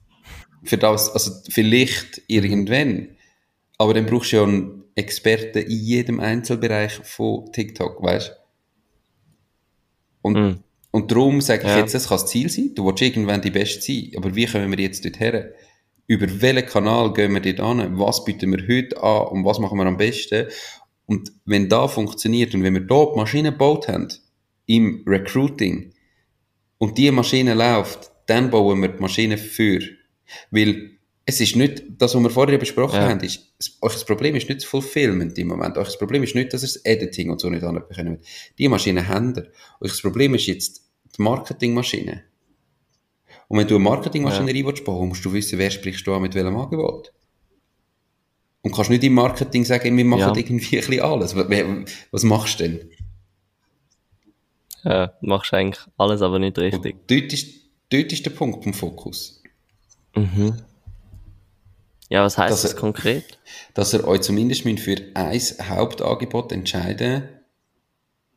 Für das, also vielleicht irgendwann. Aber dann brauchst du ja einen Experten in jedem Einzelbereich von TikTok, weißt du? Und, mm. und darum sage ich ja. jetzt, das kann das Ziel sein. Du willst irgendwann die Beste sein. Aber wie kommen wir jetzt dort her? Über welchen Kanal gehen wir dort an? Was bieten wir heute an? Und was machen wir am besten? Und wenn da funktioniert und wenn wir dort Maschinen gebaut haben, im Recruiting, und die Maschine läuft, dann bauen wir die Maschine für. Weil es ist nicht, das, was wir vorher besprochen ja. haben, ist, euch das Problem ist nicht das Fulfillment im Moment. Euch das Problem ist nicht, dass ihr das Editing und so nicht anbekommen Die Maschine haben ihr. Euch das Problem ist jetzt die Marketingmaschine. Und wenn du eine Marketingmaschinerie ja. willst bauen, musst du wissen, wer sprichst du an mit welchem Angebot. Und kannst nicht im Marketing sagen, wir machen ja. irgendwie ein bisschen alles. Was machst du denn? Ja, du machst eigentlich alles, aber nicht richtig. Und dort ist, dort ist der Punkt vom Fokus. Mhm. Ja, was heißt das konkret? Dass er euch zumindest für ein Hauptangebot entscheiden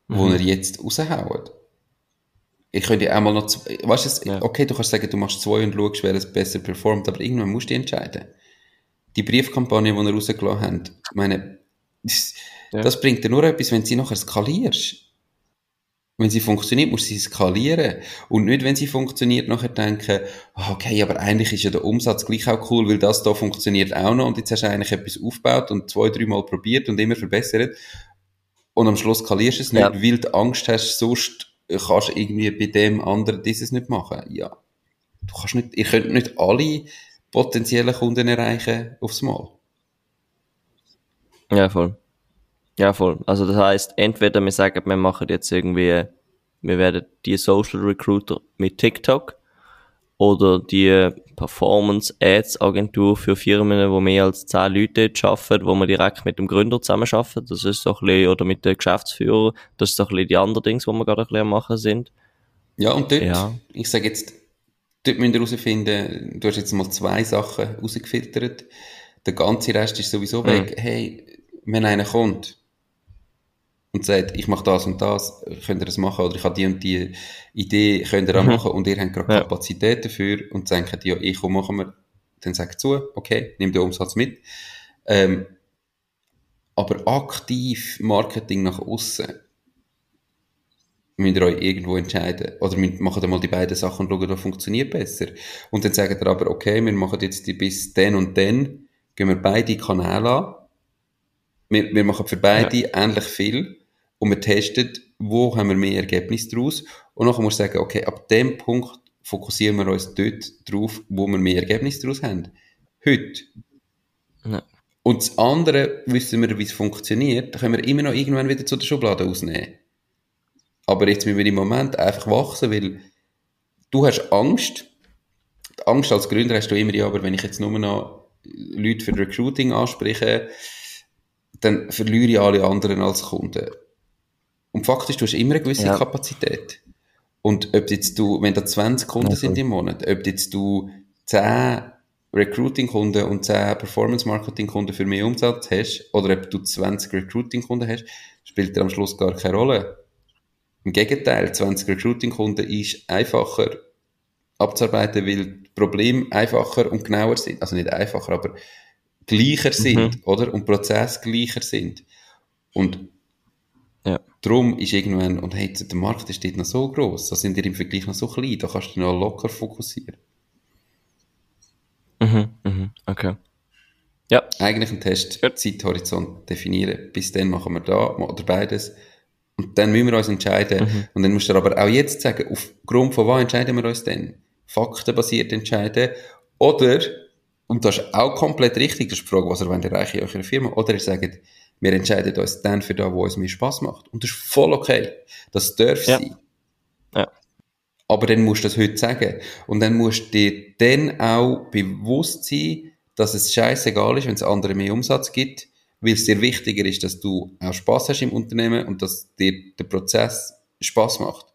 mhm. wo er jetzt raushaut. Ich könnte ja auch mal noch, weißt du, ja. okay, du kannst sagen, du machst zwei und schaust, wer es besser performt, aber irgendwann musst du dich entscheiden. Die Briefkampagne, die ihr rausgelassen habt, ich meine, das, ja. das bringt dir nur etwas, wenn sie nachher skalierst. Wenn sie funktioniert, muss sie skalieren. Und nicht, wenn sie funktioniert, nachher denken, ah, okay, aber eigentlich ist ja der Umsatz gleich auch cool, weil das da funktioniert auch noch und jetzt hast du eigentlich etwas aufgebaut und zwei, dreimal probiert und immer verbessert. Und am Schluss skalierst du es nicht, ja. weil du Angst hast, sonst kannst du irgendwie bei dem anderen dieses nicht machen. Ja. Du kannst nicht, ihr könnt nicht alle potenziellen Kunden erreichen aufs Mal. Ja, voll. Ja, voll. Also das heißt, entweder wir sagen, wir machen jetzt irgendwie, wir werden die Social Recruiter mit TikTok oder die Performance Ads Agentur für Firmen, wo mehr als zehn Leute arbeiten, wo man direkt mit dem Gründer zusammen arbeitet. Das ist so ein bisschen, oder mit dem Geschäftsführer. Das ist so ein bisschen die anderen Dinge, die wir gerade ein bisschen machen sind. Ja, und dort, ja. ich sage jetzt, dort müsst ihr herausfinden, du hast jetzt mal zwei Sachen rausgefiltert. Der ganze Rest ist sowieso mhm. weg. Hey, wenn einer kommt, und sagt, ich mache das und das, könnt ihr das machen? Oder ich habe die und die Idee, könnt ihr auch mhm. machen? Und ihr habt gerade ja. Kapazität dafür und denkt, ja, ich komm, machen wir. Dann sagt zu, okay, nimm den Umsatz mit. Ähm, aber aktiv Marketing nach außen müsst ihr euch irgendwo entscheiden. Oder machen ihr mal die beiden Sachen und schauen, was funktioniert besser. Und dann sagt ihr aber, okay, wir machen jetzt die bis dann und dann, gehen wir beide Kanäle an. Wir, wir machen für beide ja. ähnlich viel und wir testen, wo haben wir mehr Ergebnisse daraus und dann muss man sagen, okay, ab dem Punkt fokussieren wir uns dort drauf, wo wir mehr Ergebnisse daraus haben. Heute. Ja. Und das andere, wissen wir, wie es funktioniert, da können wir immer noch irgendwann wieder zu der Schublade ausnehmen. Aber jetzt müssen wir im Moment einfach wachsen, weil du hast Angst. Die Angst als Gründer hast du immer, ja, aber wenn ich jetzt nur noch Leute für Recruiting anspreche, dann verliere ich alle anderen als Kunden. Und faktisch, du hast immer eine gewisse ja. Kapazität. Und ob jetzt du, wenn da 20 Kunden ja, sind im Monat, ob jetzt du 10 Recruiting-Kunden und 10 Performance-Marketing-Kunden für mehr Umsatz hast, oder ob du 20 Recruiting-Kunden hast, spielt dir am Schluss gar keine Rolle. Im Gegenteil, 20 Recruiting-Kunden ist einfacher abzuarbeiten, weil Probleme einfacher und genauer sind. Also nicht einfacher, aber gleicher sind, mhm. oder? Und Prozesse gleicher sind. Und. Darum ist irgendwann, und hey, der Markt ist dort noch so groß, da sind die im Vergleich noch so klein, da kannst du noch locker fokussieren. Mhm, mhm, okay. Ja. Eigentlich ein Test, Gut. Zeithorizont definieren, bis dann machen wir da, oder beides. Und dann müssen wir uns entscheiden. Mhm. Und dann musst du aber auch jetzt sagen, aufgrund von was entscheiden wir uns denn? Faktenbasiert entscheiden. Oder, und das ist auch komplett richtig, das ist die Frage, was ihr erreichen in eurer Firma. Oder ihr sagt, wir entscheiden uns dann für das, wo es mir Spaß macht. Und das ist voll okay. Das darf ja. sein. Ja. Aber dann musst du das heute sagen. Und dann musst du dir dann auch bewusst sein, dass es scheißegal ist, wenn es anderen mehr Umsatz gibt, weil es dir wichtiger ist, dass du auch Spaß hast im Unternehmen und dass dir der Prozess Spaß macht.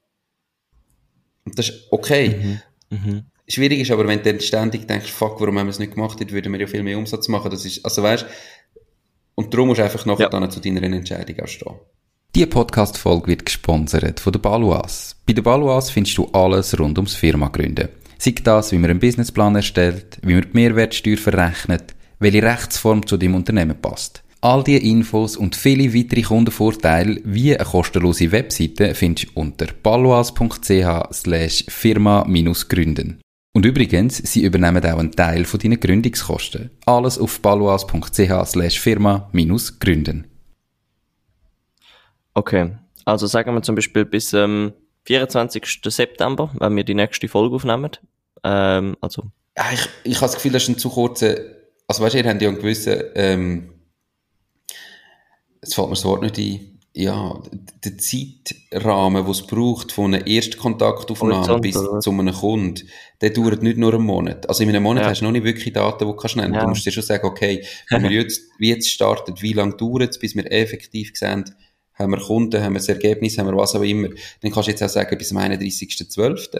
Und das ist okay. Mhm. Mhm. Schwierig ist aber, wenn du dann ständig denkst, fuck, warum haben wir es nicht gemacht, dann würden wir ja viel mehr Umsatz machen. Das ist, also weißt, und darum musst du einfach nachher ja. dann zu deiner Entscheidung auch stehen. Diese Podcast-Folge wird gesponsert von der Baluas. Bei der Baluas findest du alles rund ums Firma gründen. Sei das, wie man einen Businessplan erstellt, wie man die Mehrwertsteuer verrechnet, welche Rechtsform zu deinem Unternehmen passt. All diese Infos und viele weitere Kundenvorteile wie eine kostenlose Webseite findest du unter baluas.ch slash firma-gründen. Und übrigens, sie übernehmen auch einen Teil von deinen Gründungskosten. Alles auf baluas.ch slash firma-gründen. Okay, also sagen wir zum Beispiel bis ähm, 24. September, wenn wir die nächste Folge aufnehmen. Ähm, also. Ja, ich, ich habe das Gefühl, das ist ein zu kurzer, also weißt du, ihr habt ja einen gewissen, ähm, jetzt fällt mir das Wort nicht ein, ja, der Zeitrahmen, den es braucht, von einer Erstkontaktaufnahme bis oder? zu einem Kunden, der dauert nicht nur einen Monat. Also in einem Monat Ja. hast du noch nicht wirklich Daten, die du kannst nennen. Ja. Du musst dir schon sagen, okay, wenn wir jetzt, wie jetzt starten, wie lange dauert es, bis wir effektiv sehen, haben wir Kunden, haben wir das Ergebnis, haben wir was auch immer. Dann kannst du jetzt auch sagen, bis zum 31.12.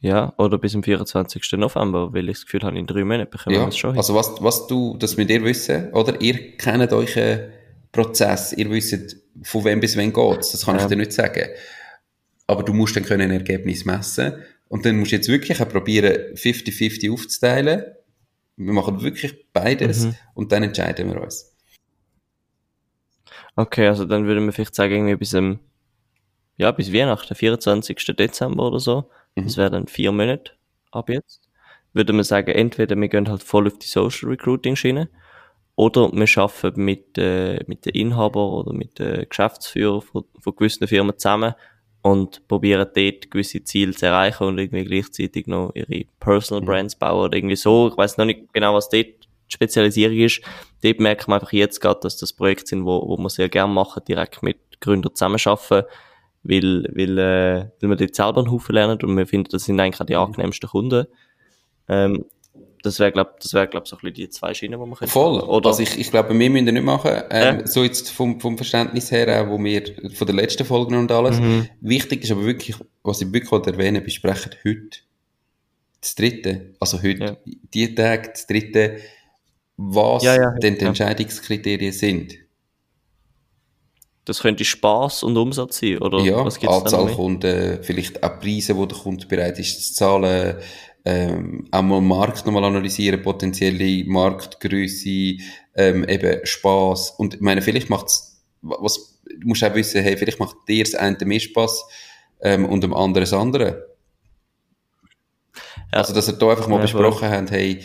Ja, oder bis zum 24. November, weil ich das Gefühl habe, in drei Monaten bekommen wir Ja, es schon hin. also was, was du, das mit ihr wissen, oder? Ihr kennt euren Prozess, ihr wisst, von wem bis wann geht's. Das kann Ja. ich dir nicht sagen. Aber du musst dann können ein Ergebnis messen. Und dann musst du jetzt wirklich auch probieren, 50-50 aufzuteilen. Wir machen wirklich beides Mhm. und dann entscheiden wir uns. Okay, also dann würde man vielleicht sagen, irgendwie bis ähm, ja, bis Weihnachten, 24. Dezember oder so. Mhm. Das wäre dann vier Monate ab jetzt. Würde man sagen, entweder wir gehen halt voll auf die Social Recruiting Schiene oder wir arbeiten mit, äh, mit den Inhabern oder mit den Geschäftsführern von, von gewissen Firmen zusammen und probieren dort gewisse Ziele zu erreichen und irgendwie gleichzeitig noch ihre Personal Mhm. Brands bauen oder irgendwie so. Ich weiß noch nicht genau, was dort die Spezialisierung ist. Dort merkt man einfach jetzt gerade, dass das Projekte sind, wo, wo wir sehr gerne machen, direkt mit Gründern zusammenarbeiten, weil, weil, äh, weil wir dort selber einen Haufen lernen und wir finden, das sind eigentlich auch die Mhm. angenehmsten Kunden. Ähm, das wäre, glaub, das wäre, glaub, so ein bisschen die zwei Schienen, die man könnte Voll. Oder, Also ich, ich glaube, wir müssen das nicht machen. Ähm, Ja. So jetzt vom, vom Verständnis her, auch, wo wir von der letzten Folge und alles. Mhm. Wichtig ist aber wirklich, was ich wirklich erwähnen, besprechen heute das dritte, also heute, Ja. die Tage, das dritte, was Ja, ja, denn die. Entscheidungskriterien sind. das könnte Spaß und Umsatz sein, oder ja, was gibt's Anzahl? Kunden, vielleicht auch Preise, die der Kunde bereit ist zu zahlen, ähm, auch mal Markt nochmal analysieren, potenzielle Marktgröße, ähm, eben Spaß. Und ich meine, vielleicht macht's, was, du musst auch wissen, hey, vielleicht macht dir das eine mehr Spaß, ähm, und dem anderen das andere. Ja. Also, dass ihr da einfach mal Ja, besprochen habt, hey,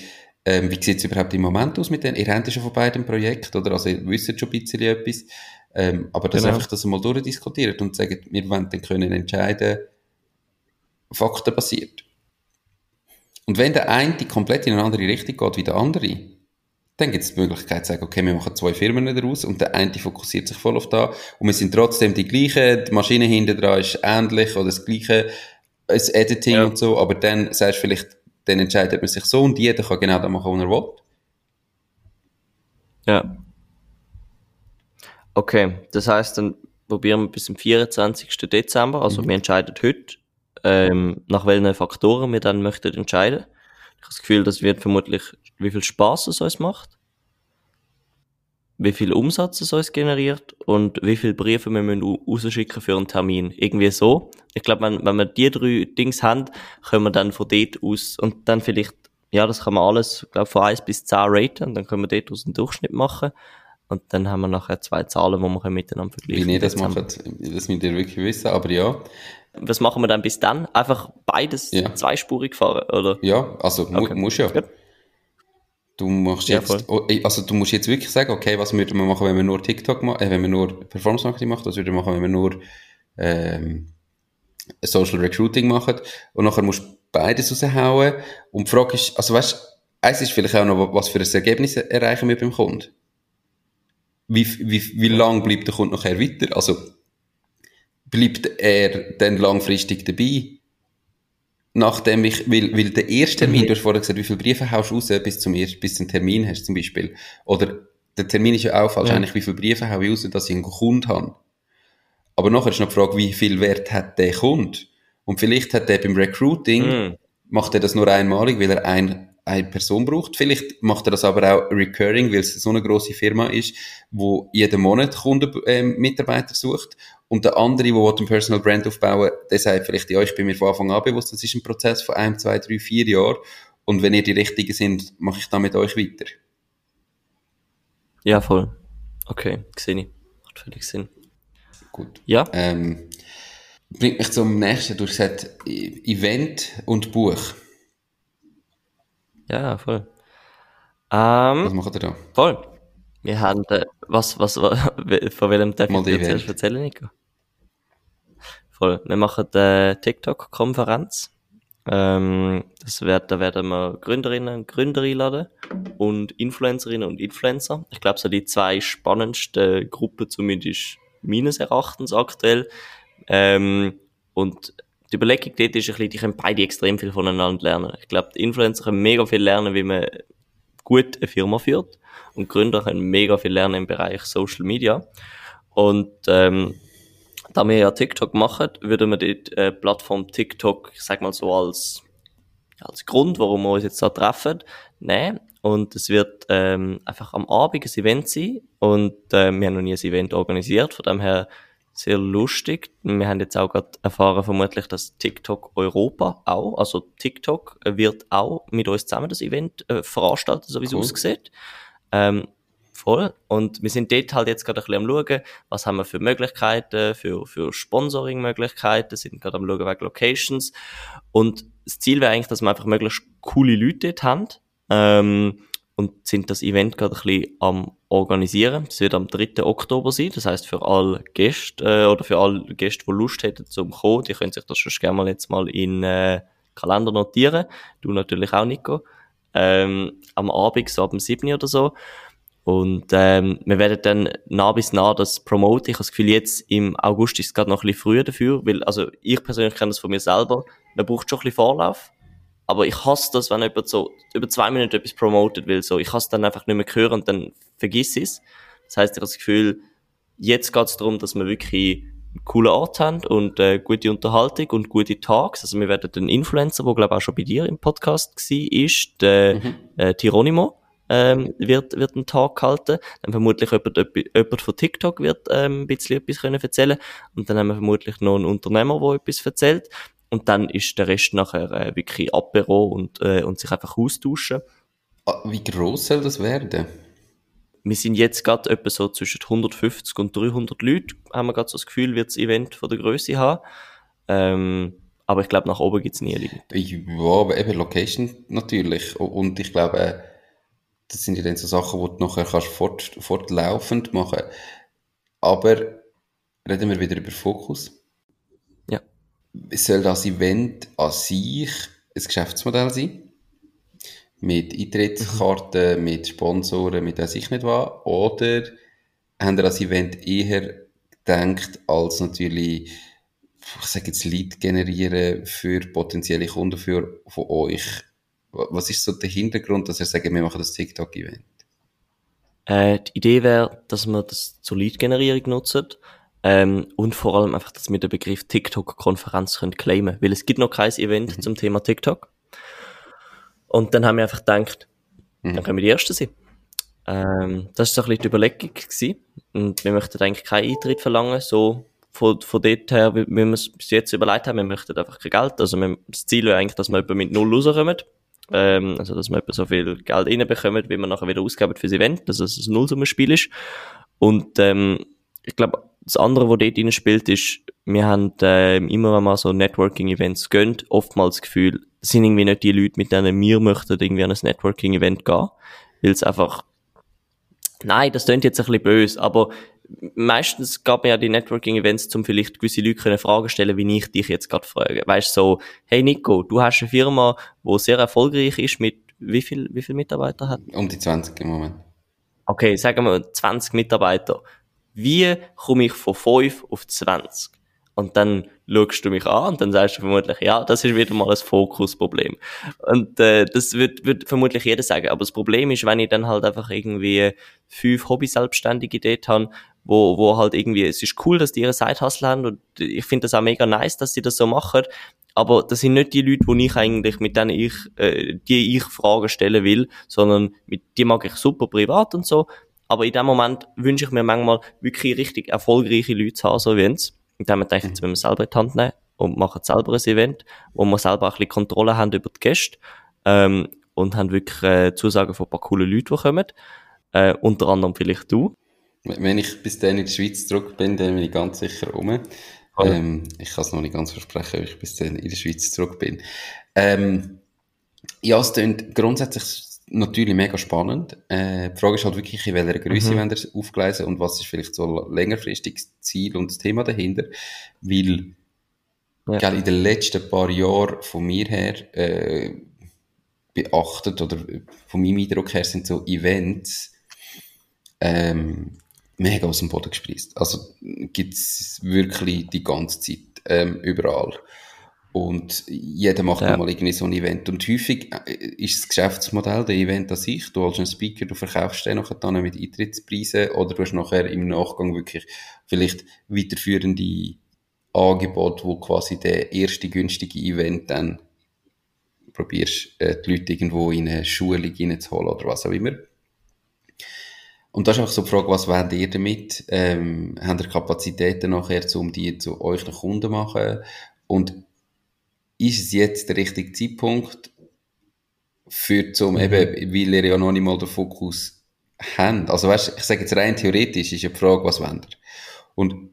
ähm, wie sieht's überhaupt im Moment aus mit denen? Ihr habt ja schon von beiden Projekten, oder? Also, ihr wisst schon ein bisschen etwas. Ähm, aber dass Genau. einfach das mal durchdiskutiert und sagt, wir wollen dann können entscheiden, faktenbasiert. Und wenn der eine komplett in eine andere Richtung geht wie der andere, dann gibt es die Möglichkeit zu sagen, okay, wir machen zwei Firmen daraus und der eine fokussiert sich voll auf da und wir sind trotzdem die gleichen, die Maschine hinten dran ist ähnlich oder das gleiche, das Editing Ja. und so, aber dann sagst du vielleicht, dann entscheidet man sich so und jeder kann genau das machen, was er will. Ja. Okay, das heißt, dann probieren wir bis zum 24. Dezember, also Mhm. wir entscheiden heute, ähm, nach welchen Faktoren wir dann möchten entscheiden. Ich habe das Gefühl, das wird vermutlich, wie viel Spaß es uns macht, wie viel Umsatz es uns generiert und wie viele Briefe wir müssen ra- rausschicken für einen Termin. Irgendwie so. Ich glaube, wenn, wenn wir die drei Dings haben, können wir dann von dort aus und dann vielleicht, ja, das kann man alles, glaube von 1 bis 10 raten und dann können wir dort aus einen Durchschnitt machen. Und dann haben wir nachher zwei Zahlen, die wir können miteinander Wie vergleichen ihr das macht, das müsst ihr wirklich wissen, aber ja, Was machen wir dann bis dann? Einfach beides Ja. zweispurig fahren, oder? ja, also mu Okay. musst ja. Gut. Du machst Ja, jetzt, voll. also du musst jetzt wirklich sagen, okay, was würden wir machen, wenn wir nur TikTok machen, äh, wenn wir nur Performance Marketing machen, was würden wir machen, wenn wir nur ähm, Social Recruiting machen und nachher musst du beides raushauen und die Frage ist, also weißt, eins ist vielleicht auch noch, was für ein Ergebnis erreichen wir beim Kunden? Wie, wie, wie lang bleibt der Kunde nachher weiter? Also bleibt er dann langfristig dabei? nachdem ich, weil, weil der erste Termin, du hast vorher gesagt, wie viele Briefe haust du raus bis zum ersten, bis zum Termin hast, zum Beispiel. Oder, der Termin ist ja auch falsch, Ja. eigentlich, wie viele Briefe hau ich raus, dass ich einen Kunden habe. Aber nachher ist noch die Frage, wie viel Wert hat der Kunde? Und vielleicht hat der beim Recruiting, Mm. macht er das nur einmalig, weil er ein, eine Person braucht. Vielleicht macht er das aber auch recurring, weil es so eine große Firma ist, wo jeden Monat Kunden, ähm, Mitarbeiter sucht. Und der andere, der einen Personal Brand aufbauen, der sagt vielleicht, ja, ich bin mir von Anfang an bewusst, das ist ein Prozess von einem, zwei, drei, vier Jahren. Und wenn ihr die Richtigen sind, mache ich dann mit euch weiter. Ja, voll. Okay, sehe ich. Macht völlig Sinn. Gut. Ja, Ähm, bringt mich zum nächsten. Du hast gesagt, E- Event und Buch. Ja, voll. Was Ähm, macht ihr da? voll. Wir haben, äh, was, was, von welchem darf Mal ich zuerst erzählen, Nico? Voll. Wir machen eine TikTok-Konferenz Ähm, das wird, da werden wir Gründerinnen und Gründer einladen und Influencerinnen und Influencer. Ich glaube, so die zwei spannendsten Gruppen zumindest meines Erachtens aktuell. Ähm, und die Überlegung dort ist ein bisschen, die können beide extrem viel voneinander lernen. Ich glaube, die Influencer können mega viel lernen, wie man gut eine Firma führt und Gründer können mega viel lernen im Bereich Social Media. Und ähm, da wir ja TikTok machen, würden wir die äh, Plattform TikTok, ich sag mal so als, als Grund, warum wir uns jetzt da treffen, nehmen. Und es wird ähm, einfach am Abend ein Event sein. Und äh, wir haben noch nie ein Event organisiert, von dem her sehr lustig. Wir haben jetzt auch gerade erfahren, vermutlich, dass TikTok Europa auch, also TikTok wird auch mit uns zusammen das Event äh, veranstalten, so wie es aussieht. Ähm, voll. Und wir sind dort halt jetzt gerade ein bisschen am schauen, was haben wir für Möglichkeiten, für, für Sponsoring-Möglichkeiten, sind gerade am schauen wegen Locations. Und das Ziel wäre eigentlich, dass wir einfach möglichst coole Leute dort haben. Ähm, und sind das Event gerade ein bisschen am organisieren. Das wird am 3. Oktober sein. Das heißt für alle Gäste äh, oder für alle Gäste, die Lust hätten zum kommen, die können sich das schon gerne mal jetzt mal in äh, Kalender notieren. Du natürlich auch, Nico. Ähm, am Abend, so ab dem 7. oder so. Und ähm, wir werden dann nah bis nah das promoten. Ich habe das Gefühl, jetzt im August ist es gerade noch ein bisschen früher dafür, weil, also ich persönlich kenne das von mir selber, man braucht schon ein bisschen Vorlauf. Aber ich hasse das, wenn jemand so über zwei Minuten etwas promotet will. So, ich hasse dann einfach nicht mehr hören und dann vergiss es. Das heißt, ich habe das Gefühl, jetzt geht es darum, dass wir wirklich einen coolen Ort haben und äh, gute Unterhaltung und gute Talks. Also wir werden den Influencer, der glaube auch schon bei dir im Podcast war, ist, der mhm. äh, Tironimo ähm, wird, wird einen Tag halten. Dann vermutlich jemand, jemand von TikTok wird ähm, ein bisschen etwas können erzählen Und dann haben wir vermutlich noch einen Unternehmer, der etwas erzählt. Und dann ist der Rest nachher äh, wirklich Apero und, äh, und sich einfach austauschen. Ah, wie groß soll das werden? Wir sind jetzt gerade etwa so zwischen 150 und 300 Leute, haben wir gerade so das Gefühl, wird das Event von der Größe haben. Ähm, aber ich glaube, nach oben gibt es nie Limit. Ja, aber eben Location natürlich. Und ich glaube, das sind ja dann so Sachen, die du nachher kannst fort, fortlaufend machen Aber reden wir wieder über Fokus. Soll das Event an sich ein Geschäftsmodell sein? Mit Eintrittskarten, mhm. mit Sponsoren, mit weiß ich nicht was? Oder haben ihr das Event eher gedacht als natürlich, ich sage jetzt Lead generieren für potenzielle Kunden für, von euch? Was ist so der Hintergrund, dass ihr sagt, wir machen das TikTok-Event? Äh, die Idee wäre, dass man das zur Lead-Generierung nutzt. Ähm, und vor allem einfach, dass wir den Begriff TikTok-Konferenz können claimen. Weil es gibt noch kein Event mhm. zum Thema TikTok. Und dann haben wir einfach gedacht, mhm. dann können wir die Ersten sein. Ähm, das ist so ein bisschen die Überlegung gewesen. Und wir möchten eigentlich keinen Eintritt verlangen, so von, von dort her, wie wir es bis jetzt überlegt haben, wir möchten einfach kein Geld. Also wir, das Ziel wäre eigentlich, dass wir mit Null rauskommen. Ähm, also, dass man etwa so viel Geld reinbekommt, wie man nachher wieder ausgibt fürs Event, dass es ein Nullsummenspiel ist. Und, ähm, ich glaube, das andere, was dort spielt, ist, wir haben äh, immer mal so Networking-Events gönnt, oftmals das Gefühl, das sind irgendwie nicht die Leute, mit denen wir möchten irgendwie an ein Networking-Event gehen, weil es einfach, nein, das klingt jetzt ein bisschen böse, aber meistens gab mir ja die Networking-Events, um vielleicht gewisse Leute können Fragen stellen, wie ich dich jetzt gerade frage. Weißt so, hey Nico, du hast eine Firma, die sehr erfolgreich ist mit wie viel, wie viel Mitarbeiter hat? Um die 20 im Moment. Okay, sagen wir 20 Mitarbeiter. Wie komme ich von 5 auf 20? Und dann schaust du mich an und dann sagst du vermutlich, ja, das ist wieder mal ein Fokusproblem. Und äh, das wird, wird vermutlich jeder sagen. Aber das Problem ist, wenn ich dann halt einfach irgendwie fünf Hobby-Selbstständige dort habe, wo, wo halt irgendwie, es ist cool, dass die ihre Side-Hustle haben und ich finde das auch mega nice, dass sie das so machen, aber das sind nicht die Leute, wo ich eigentlich, mit denen ich, äh, die ich Fragen stellen will, sondern mit die mag ich super privat und so, aber in dem Moment wünsche ich mir manchmal wirklich richtig erfolgreiche Leute zu haben, so Events. Und dann denke ich, jetzt müssen wir selber in die Hand nehmen und machen selber ein Event, wo wir selber auch ein bisschen Kontrolle haben über die Gäste, ähm, und haben wirklich äh, Zusagen von ein paar coolen Leuten, die kommen. Äh, unter anderem vielleicht du. Wenn ich bis dann in der Schweiz zurück bin, dann bin ich ganz sicher um. Ähm, ich kann es noch nicht ganz versprechen, ob ich bis dann in der Schweiz zurück bin. Ähm, ja, es klingt grundsätzlich natürlich mega spannend. Äh, die Frage ist halt wirklich, in welcher Größe mhm. ihr aufgleisen und was ist vielleicht so längerfristiges Ziel und das Thema dahinter. Weil ja. gell, in den letzten paar Jahren von mir her äh, beachtet oder von meinem Eindruck her sind so Events ähm, mega aus dem Boden gesprießt. Also gibt's wirklich die ganze Zeit ähm, überall. Und jeder macht ja. mal irgendwie so ein Event. Und häufig äh, ist das Geschäftsmodell der Event an sich. Du als ein Speaker, du verkaufst den nachher dann mit Eintrittspreisen oder du hast nachher im Nachgang wirklich vielleicht weiterführende Angebote, wo quasi der erste günstige Event dann probierst, äh, die Leute irgendwo in eine Schulung reinzuholen oder was auch immer. Und das ist einfach so die Frage, was wollt ihr damit? Ähm, habt ihr Kapazitäten nachher, um die zu euch Kunden zu machen? Und ist es jetzt der richtige Zeitpunkt für zum mhm. eben, weil ihr ja noch nicht mal den Fokus habt? Also weißt, ich sage jetzt rein theoretisch, ist ja die Frage, was wollt ihr? Und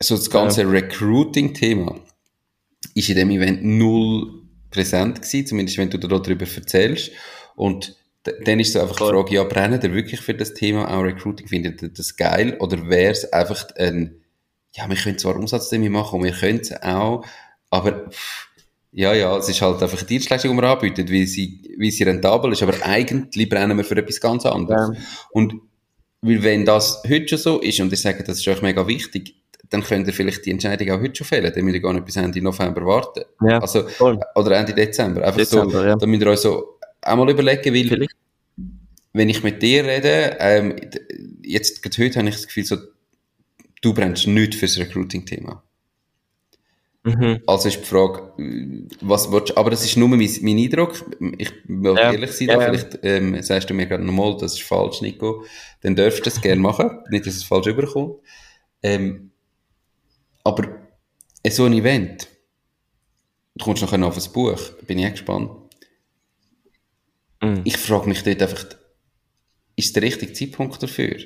so das ganze ja. Recruiting-Thema ist in dem Event null präsent gewesen, zumindest wenn du darüber erzählst. Und dann ist so einfach Voll. die Frage, ja, brennen ihr wirklich für das Thema auch Recruiting? Findet ihr das geil? Oder wäre es einfach ein, ja, wir können zwar Umsatztermin machen und wir können es auch, aber ja, ja, es ist halt einfach eine Dienstleistung, die wir anbieten, wie sie, wie sie rentabel ist, aber eigentlich brennen wir für etwas ganz anderes. Ja. Und weil wenn das heute schon so ist und ich sage, das ist euch mega wichtig, dann könnt ihr vielleicht die Entscheidung auch heute schon fällen. Dann müsst ihr gar nicht bis Ende November warten. Ja, also, voll. oder Ende Dezember. Einfach Dezember, so, ja. dann müsst ihr euch so einmal überlegen, weil, vielleicht. wenn ich mit dir rede, ähm, jetzt, gerade heute habe ich das Gefühl, so, du brennst nicht fürs Recruiting-Thema. Mhm. Also ist die Frage, was willst du, aber das ist nur mein, mein Eindruck. Ich will ja. ehrlich sein, ja, vielleicht ähm, sagst du mir gerade nochmal, das ist falsch, Nico. Dann dürfst du das gerne machen, nicht, dass es falsch überkommt. Ähm, aber so ein Event, du kommst nachher noch auf ein Buch, bin ich gespannt. Mhm. Ich frage mich dort einfach, ist der richtige Zeitpunkt dafür?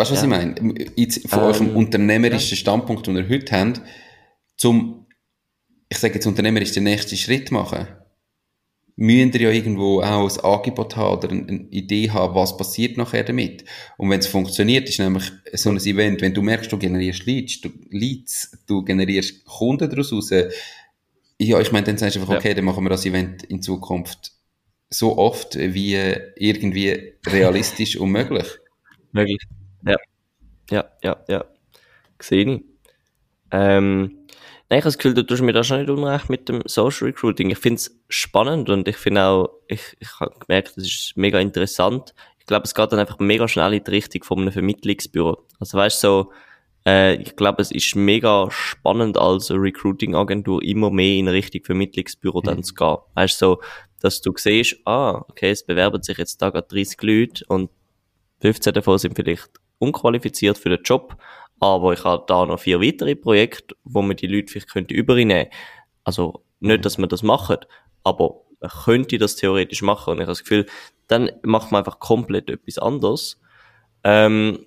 Weißt du, was ja. ich meine? Jetzt von ähm, eurem unternehmerischen ja. Standpunkt, den ihr heute habt, zum, ich sage jetzt unternehmerisch den nächsten Schritt machen, müsst ihr ja irgendwo auch ein Angebot haben oder eine, Idee haben, was passiert nachher damit. Und wenn es funktioniert, ist nämlich so ein Event, wenn du merkst, du generierst Leads, du, Leads, du generierst Kunden daraus raus, ja, ich meine, dann sagst du einfach, okay, dann machen wir das Event in Zukunft so oft wie irgendwie realistisch und möglich. Möglich. Ja. Ja, ja, ja. Sehe ich. Ähm, nein, ich habe das Gefühl, du tust mir da schon nicht unrecht mit dem Social Recruiting. Ich finde es spannend und ich finde auch, ich, ich habe gemerkt, das ist mega interessant. Ich glaube, es geht dann einfach mega schnell in die Richtung von einem Vermittlungsbüro. Also weißt du, so, äh, ich glaube, es ist mega spannend als Recruiting-Agentur immer mehr in Richtung Vermittlungsbüro mhm. dann zu gehen. Weißt du, so, dass du siehst, ah, okay, es bewerben sich jetzt da gerade 30 Leute und 15 davon sind vielleicht unqualifiziert für den Job, aber ich habe da noch vier weitere Projekte, wo man die Leute vielleicht könnte übernehmen. Also nicht, dass man das macht, aber man könnte das theoretisch machen. Und ich habe das Gefühl, dann macht man einfach komplett etwas anderes. Ähm,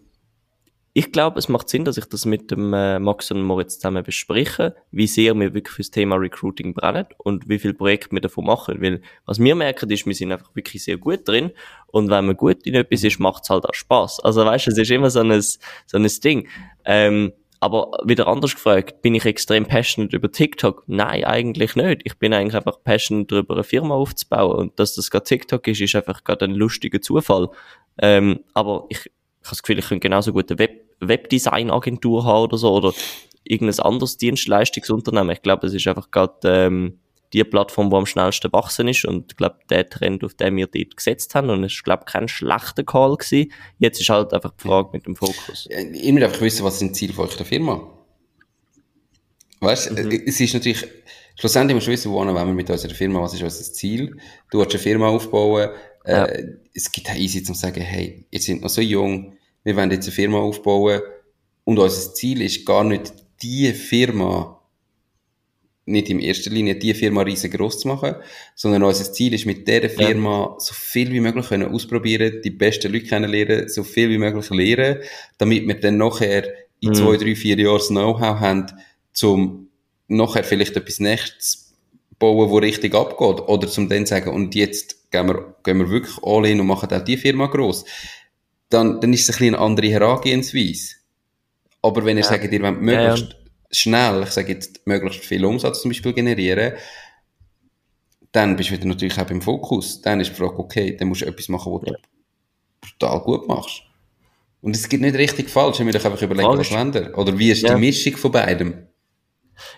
ich glaube, es macht Sinn, dass ich das mit dem äh, Max und Moritz zusammen bespreche, wie sehr wir wirklich fürs Thema Recruiting brennen und wie viel Projekte wir davon machen. Weil was wir merken, ist, wir sind einfach wirklich sehr gut drin und wenn man gut in etwas ist, macht es halt auch Spaß. Also weißt es ist immer so ein, so ein Ding. Ähm, aber wieder anders gefragt, bin ich extrem passionate über TikTok? Nein, eigentlich nicht. Ich bin eigentlich einfach passionate darüber, eine Firma aufzubauen. Und dass das gerade TikTok ist, ist einfach gerade ein lustiger Zufall. Ähm, aber ich, ich habe das Gefühl, ich könnte genauso gut eine Web Webdesign-Agentur haben oder so, oder irgendein anderes Dienstleistungsunternehmen. Ich glaube, es ist einfach gerade ähm, die Plattform, die am schnellsten wachsen ist und ich glaube, der Trend, auf den wir dort gesetzt haben und es ist, glaube kein schlechter Call gewesen. Jetzt ist halt einfach die Frage mit dem Fokus. Ich will einfach wissen, was sind die Ziele von eurer Firma? Weißt, mhm. es ist natürlich, schlussendlich musst du wissen, wo wir mit unserer Firma, was ist unser Ziel? Du willst eine Firma aufbauen, ja. Äh, es gibt auch easy zu sagen, hey, ihr seid noch so jung, wir wollen jetzt eine Firma aufbauen und unser Ziel ist gar nicht, die Firma, nicht in erster Linie die Firma riesengroß zu machen, sondern unser Ziel ist, mit dieser Firma ja. so viel wie möglich können ausprobieren, die besten Leute kennenlernen, so viel wie möglich lernen, damit wir dann nachher in mhm. zwei, drei, vier Jahren das Know-how haben, zum nachher vielleicht etwas Nächstes bauen, wo richtig abgeht. Oder zum dann sagen, und jetzt gehen wir, gehen wir wirklich all in und machen auch die Firma groß. Dann, dann ist es ein bisschen eine andere Herangehensweise. Aber wenn ihr ja. sagt, ihr wollt möglichst ja, ja. schnell, ich sage jetzt, möglichst viel Umsatz zum Beispiel generieren, dann bist du wieder natürlich auch beim Fokus. Dann ist die Frage, okay, dann musst du etwas machen, was du brutal gut machst. Und es gibt nicht richtig falsch, wenn wir doch einfach überlegen, was wollen? Oder wie ist Ja. die Mischung von beidem?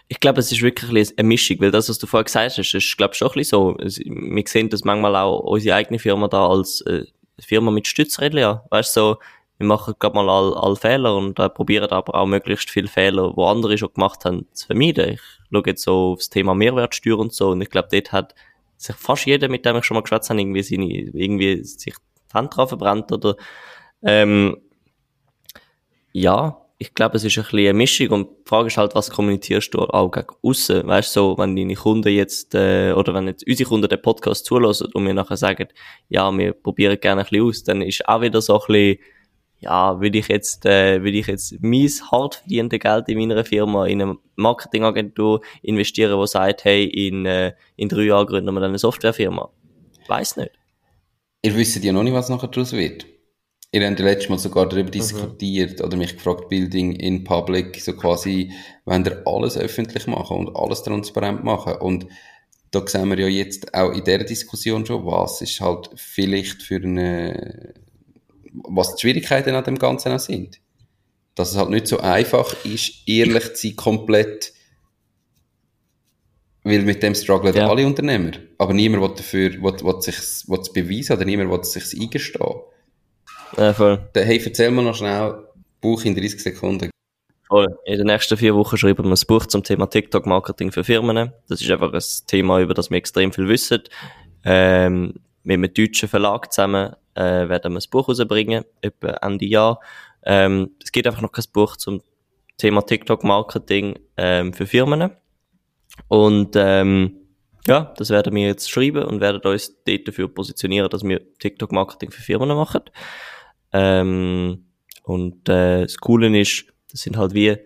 Ich glaube, es ist wirklich eine Mischung, weil das, was du vorher gesagt hast, ist, glaube ich, schon ein bisschen so. Wir sehen das manchmal auch unsere eigene Firma da als äh, Firma mit Stützrädchen an. Weißt du, so, wir machen gerade mal all, all Fehler und äh, probieren aber auch möglichst viele Fehler, wo andere schon gemacht haben, zu vermeiden. Ich schaue jetzt so aufs Thema Mehrwertsteuer und so und ich glaube, dort hat sich fast jeder, mit dem ich schon mal geschwätzt habe, irgendwie, seine, irgendwie sich die Hand drauf verbrannt oder ähm, ja, ich glaube, es ist ein bisschen eine Mischung und die Frage ist halt, was kommunizierst du auch gegen aussen? Weißt du, so, wenn deine Kunden jetzt, äh, oder wenn jetzt unsere Kunden den Podcast zulassen und mir nachher sagen, ja, wir probieren gerne ein bisschen aus, dann ist auch wieder so ein bisschen, ja, will ich jetzt, äh, will ich jetzt mein hart verdiente Geld in meiner Firma in eine Marketingagentur investieren, die sagt, hey, in, äh, in drei Jahren gründen wir dann eine Softwarefirma? Weiß nicht. Ihr wisst ja noch nicht, was nachher daraus wird. Ihr habt ja letztes Mal sogar darüber diskutiert oder mich gefragt, Building in Public, so quasi, wenn ihr alles öffentlich machen und alles transparent machen. Und da sehen wir ja jetzt auch in der Diskussion schon, was ist halt vielleicht für eine, was die Schwierigkeiten an dem Ganzen auch sind. Dass es halt nicht so einfach ist, ehrlich zu sein, komplett, weil mit dem strugglen Ja. alle Unternehmer. Aber niemand will dafür, will, will will beweisen oder niemand will sich's eingestehen. Äh, voll. Dann, hey, erzähl mal noch schnell, Buch in 30 Sekunden. Voll. In den nächsten vier Wochen schreiben wir ein Buch zum Thema TikTok-Marketing für Firmen. Das ist einfach ein Thema, über das wir extrem viel wissen. Ähm, mit einem deutschen Verlag zusammen äh, werden wir ein Buch rausbringen, etwa Ende Jahr. Ähm, es gibt einfach noch kein Buch zum Thema TikTok-Marketing ähm, für Firmen. Und ähm, ja, das werden wir jetzt schreiben und werden uns dort dafür positionieren, dass wir TikTok-Marketing für Firmen machen. Ähm, und äh, das Coole ist, das sind halt wie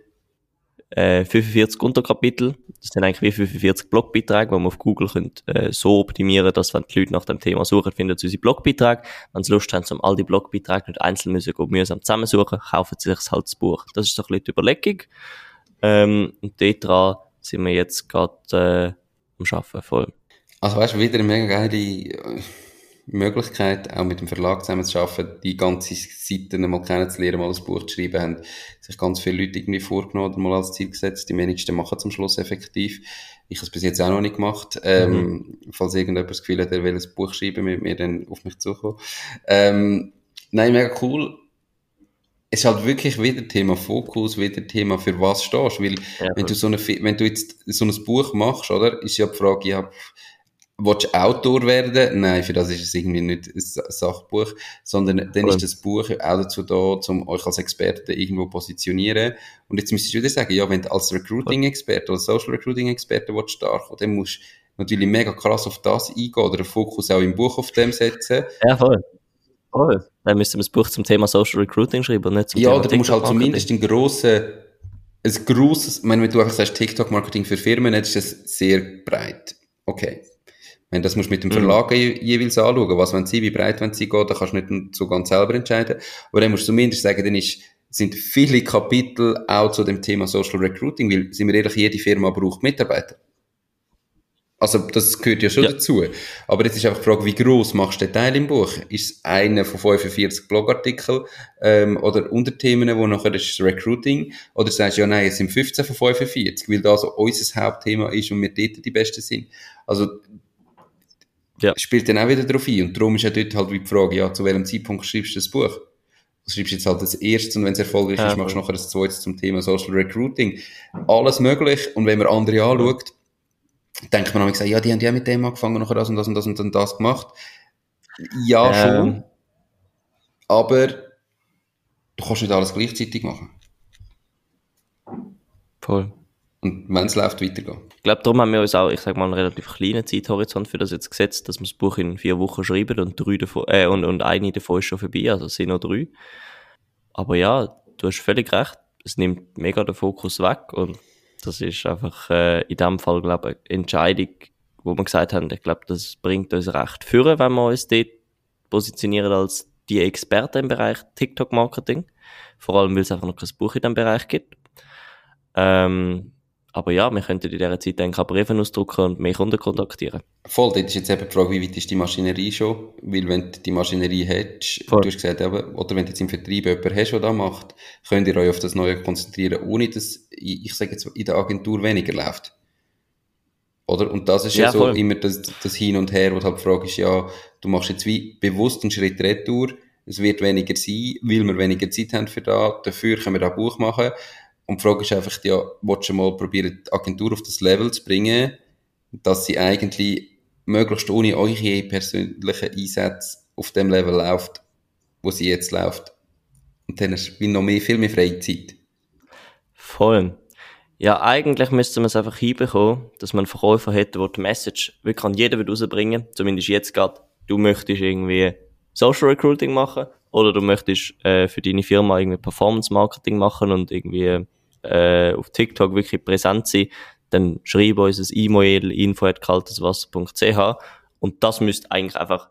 äh, 45 Unterkapitel. Das sind eigentlich wie 45 Blogbeiträge, die man auf Google könnt, äh, so optimieren, dass wenn die Leute nach dem Thema suchen, finden sie unsere Blogbeiträge. Wenn sie Lust haben, um all die Blogbeiträge nicht einzeln müssen, gehen, mühsam zusammensuchen, kaufen sie sich halt das Buch. Das ist so ein bisschen die Überlegung. Ähm, und dort dran sind wir jetzt gerade äh, am Arbeiten voll. Also weißt du, wieder eine mega geile äh, Möglichkeit, auch mit dem Verlag zusammen zu arbeiten, die ganze Seite mal kennenzulernen, mal ein Buch zu schreiben, haben sich ganz viele Leute irgendwie vorgenommen oder mal als Ziel gesetzt. Die wenigsten machen zum Schluss effektiv. Ich habe es bis jetzt auch noch nicht gemacht. Ähm, Falls irgendjemand das Gefühl hat, er will ein Buch schreiben mit mir, dann auf mich zukommen. Ähm, nein, mega cool. Es ist halt wirklich wieder Thema Fokus, wieder Thema für was stehst, weil Ja, wenn du so eine, wenn du jetzt so ein Buch machst, oder, ist ja die Frage, ja, willst du Autor werden? Nein, für das ist es irgendwie nicht ein Sa- Sachbuch, sondern dann Cool. ist das Buch auch dazu da, um euch als Experte irgendwo positionieren. Und jetzt müsstest du wieder sagen, ja, wenn du als Recruiting-Experte oder Social Recruiting-Experte starten, dann musst du natürlich mega krass auf das eingehen oder den Fokus auch im Buch auf dem setzen. Ja, voll. Voll. Dann müssen wir das Buch zum Thema Social Recruiting schreiben und nicht zum Ja, Thema oder du musst halt TikTok-Marketing. zumindest einen grossen, ein grosses, ich meine, wenn du einfach sagst TikTok-Marketing für Firmen, dann ist das sehr breit. Okay. Wenn das musst du mit dem Mhm. Verlag je, jeweils anschauen, was wollen sie, wie breit wollen sie gehen, da kannst du nicht so ganz selber entscheiden. Aber dann musst du zumindest sagen, dann ist, sind viele Kapitel auch zu dem Thema Social Recruiting, weil, sind wir ehrlich, jede Firma braucht Mitarbeiter. Also, das gehört ja schon Ja. dazu. Aber jetzt ist einfach die Frage, wie gross machst du den Teil im Buch? Ist es einer von 45 Blogartikeln, ähm, oder Unterthemen, wo nachher ist das Recruiting? Oder sagst du, ja, nein, es sind 15 von 45, weil das so unser Hauptthema ist und wir dort die Besten sind. Also, Ja. spielt dann auch wieder drauf ein. Und darum ist ja dort halt wie die Frage, ja, zu welchem Zeitpunkt schreibst du das Buch? Du schreibst jetzt halt das erste und wenn es erfolgreich Ja, ist, machst du nachher das zweite zum Thema Social Recruiting. Alles möglich. Und wenn man andere anschaut, denkt man manchmal, ja, die haben ja mit dem angefangen, nachher das und das und das und dann das gemacht. Ja, Ähm. schon. Aber du kannst nicht alles gleichzeitig machen. Voll. Und wenn es läuft, weitergehen. Ich glaube, darum haben wir uns auch, ich sag mal, einen relativ kleinen Zeithorizont für das jetzt gesetzt, dass wir das Buch in vier Wochen schreiben und drei davon, äh, und, und eine davon ist schon vorbei, also es sind noch drei. Aber ja, du hast völlig recht. Es nimmt mega den Fokus weg und das ist einfach, äh, in dem Fall, glaube ich, eine Entscheidung, wo wir gesagt haben, ich glaube, das bringt uns recht führen, wenn wir uns dort positionieren als die Experten im Bereich TikTok-Marketing. Vor allem, weil es einfach noch kein Buch in diesem Bereich gibt. Ähm, aber ja, wir könnten in dieser Zeit dann Briefe ausdrucken und mehr Kunden kontaktieren. Voll, das ist jetzt eben die Frage, wie weit ist die Maschinerie schon? Weil wenn du die Maschinerie hättest, Voll. du hast gesagt, eben, oder wenn du jetzt im Vertrieb jemanden hast, der das macht, könnt ihr euch auf das Neue konzentrieren, ohne dass, ich sage jetzt, in der Agentur weniger läuft. Oder? Und das ist ja, ja so voll. immer das, das Hin und Her, wo halt fragst, ja, du machst jetzt wie bewusst einen Schritt retour, es wird weniger sein, weil wir weniger Zeit haben für das, dafür können wir da Buch machen, und die Frage ist einfach, ja, willst du mal probieren, die Agentur auf das Level zu bringen, dass sie eigentlich möglichst ohne eure persönlichen Einsätze auf dem Level läuft, wo sie jetzt läuft. Und dann hast du noch mehr, viel mehr Freizeit. Voll. Ja, eigentlich müsste man es einfach hinbekommen, dass man einen Verkäufer hätte, der die Message wirklich an jeden rausbringen will. Zumindest jetzt gerade. Du möchtest irgendwie Social Recruiting machen oder du möchtest äh, für deine Firma irgendwie Performance Marketing machen und irgendwie äh, auf TikTok wirklich präsent sein, dann schreib uns ein E-Mail info.kalteswasser.ch und das müsste eigentlich einfach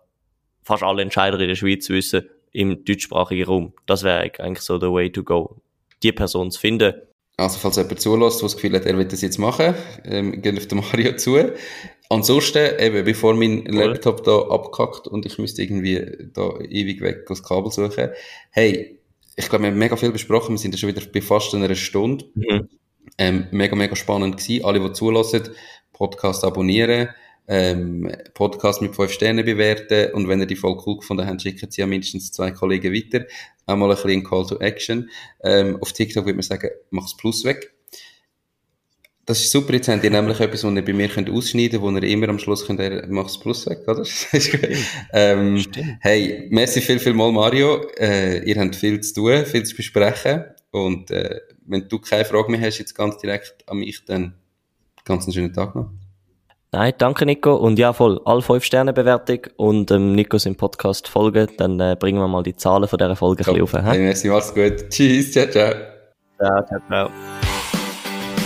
fast alle Entscheider in der Schweiz wissen im deutschsprachigen Raum. Das wäre eigentlich so der way to go. Die Person zu finden. Also falls jemand zulässt, der das Gefühl hat, er will das jetzt machen, ähm, gehen auf den Mario zu. Ansonsten, eben, bevor mein cool. Laptop da abkackt und ich müsste irgendwie da ewig weg das Kabel suchen, hey, ich glaube, wir haben mega viel besprochen. Wir sind ja schon wieder bei fast einer Stunde. Mhm. Ähm, mega, mega spannend gewesen. Alle, die zulassen, Podcast abonnieren, ähm, Podcast mit fünf Sternen bewerten und wenn ihr die Folge cool gefunden habt, schicken sie ja mindestens zwei Kollegen weiter. Einmal ein bisschen Call to Action. Ähm, auf TikTok würde man sagen, mach das Plus weg. Das ist super, jetzt habt ihr nämlich etwas, was ihr bei mir könnt ausschneiden könnt, wo ihr immer am Schluss könnt, ihr macht das Plus weg, oder? ähm, hey, merci viel, viel mal, Mario. Äh, ihr habt viel zu tun, viel zu besprechen. Und äh, wenn du keine Frage mehr hast, jetzt ganz direkt an mich, dann ganz einen schönen Tag noch. Nein, danke Nico. Und ja, voll, alle 5 Sterne Bewertung und ähm, Nico im Podcast folgen, dann äh, bringen wir mal die Zahlen von dieser Folge ein bisschen auf. Hey, merci, mach's gut. Tschüss, ciao, ciao. Ciao, ciao, ciao.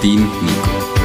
Team Nico.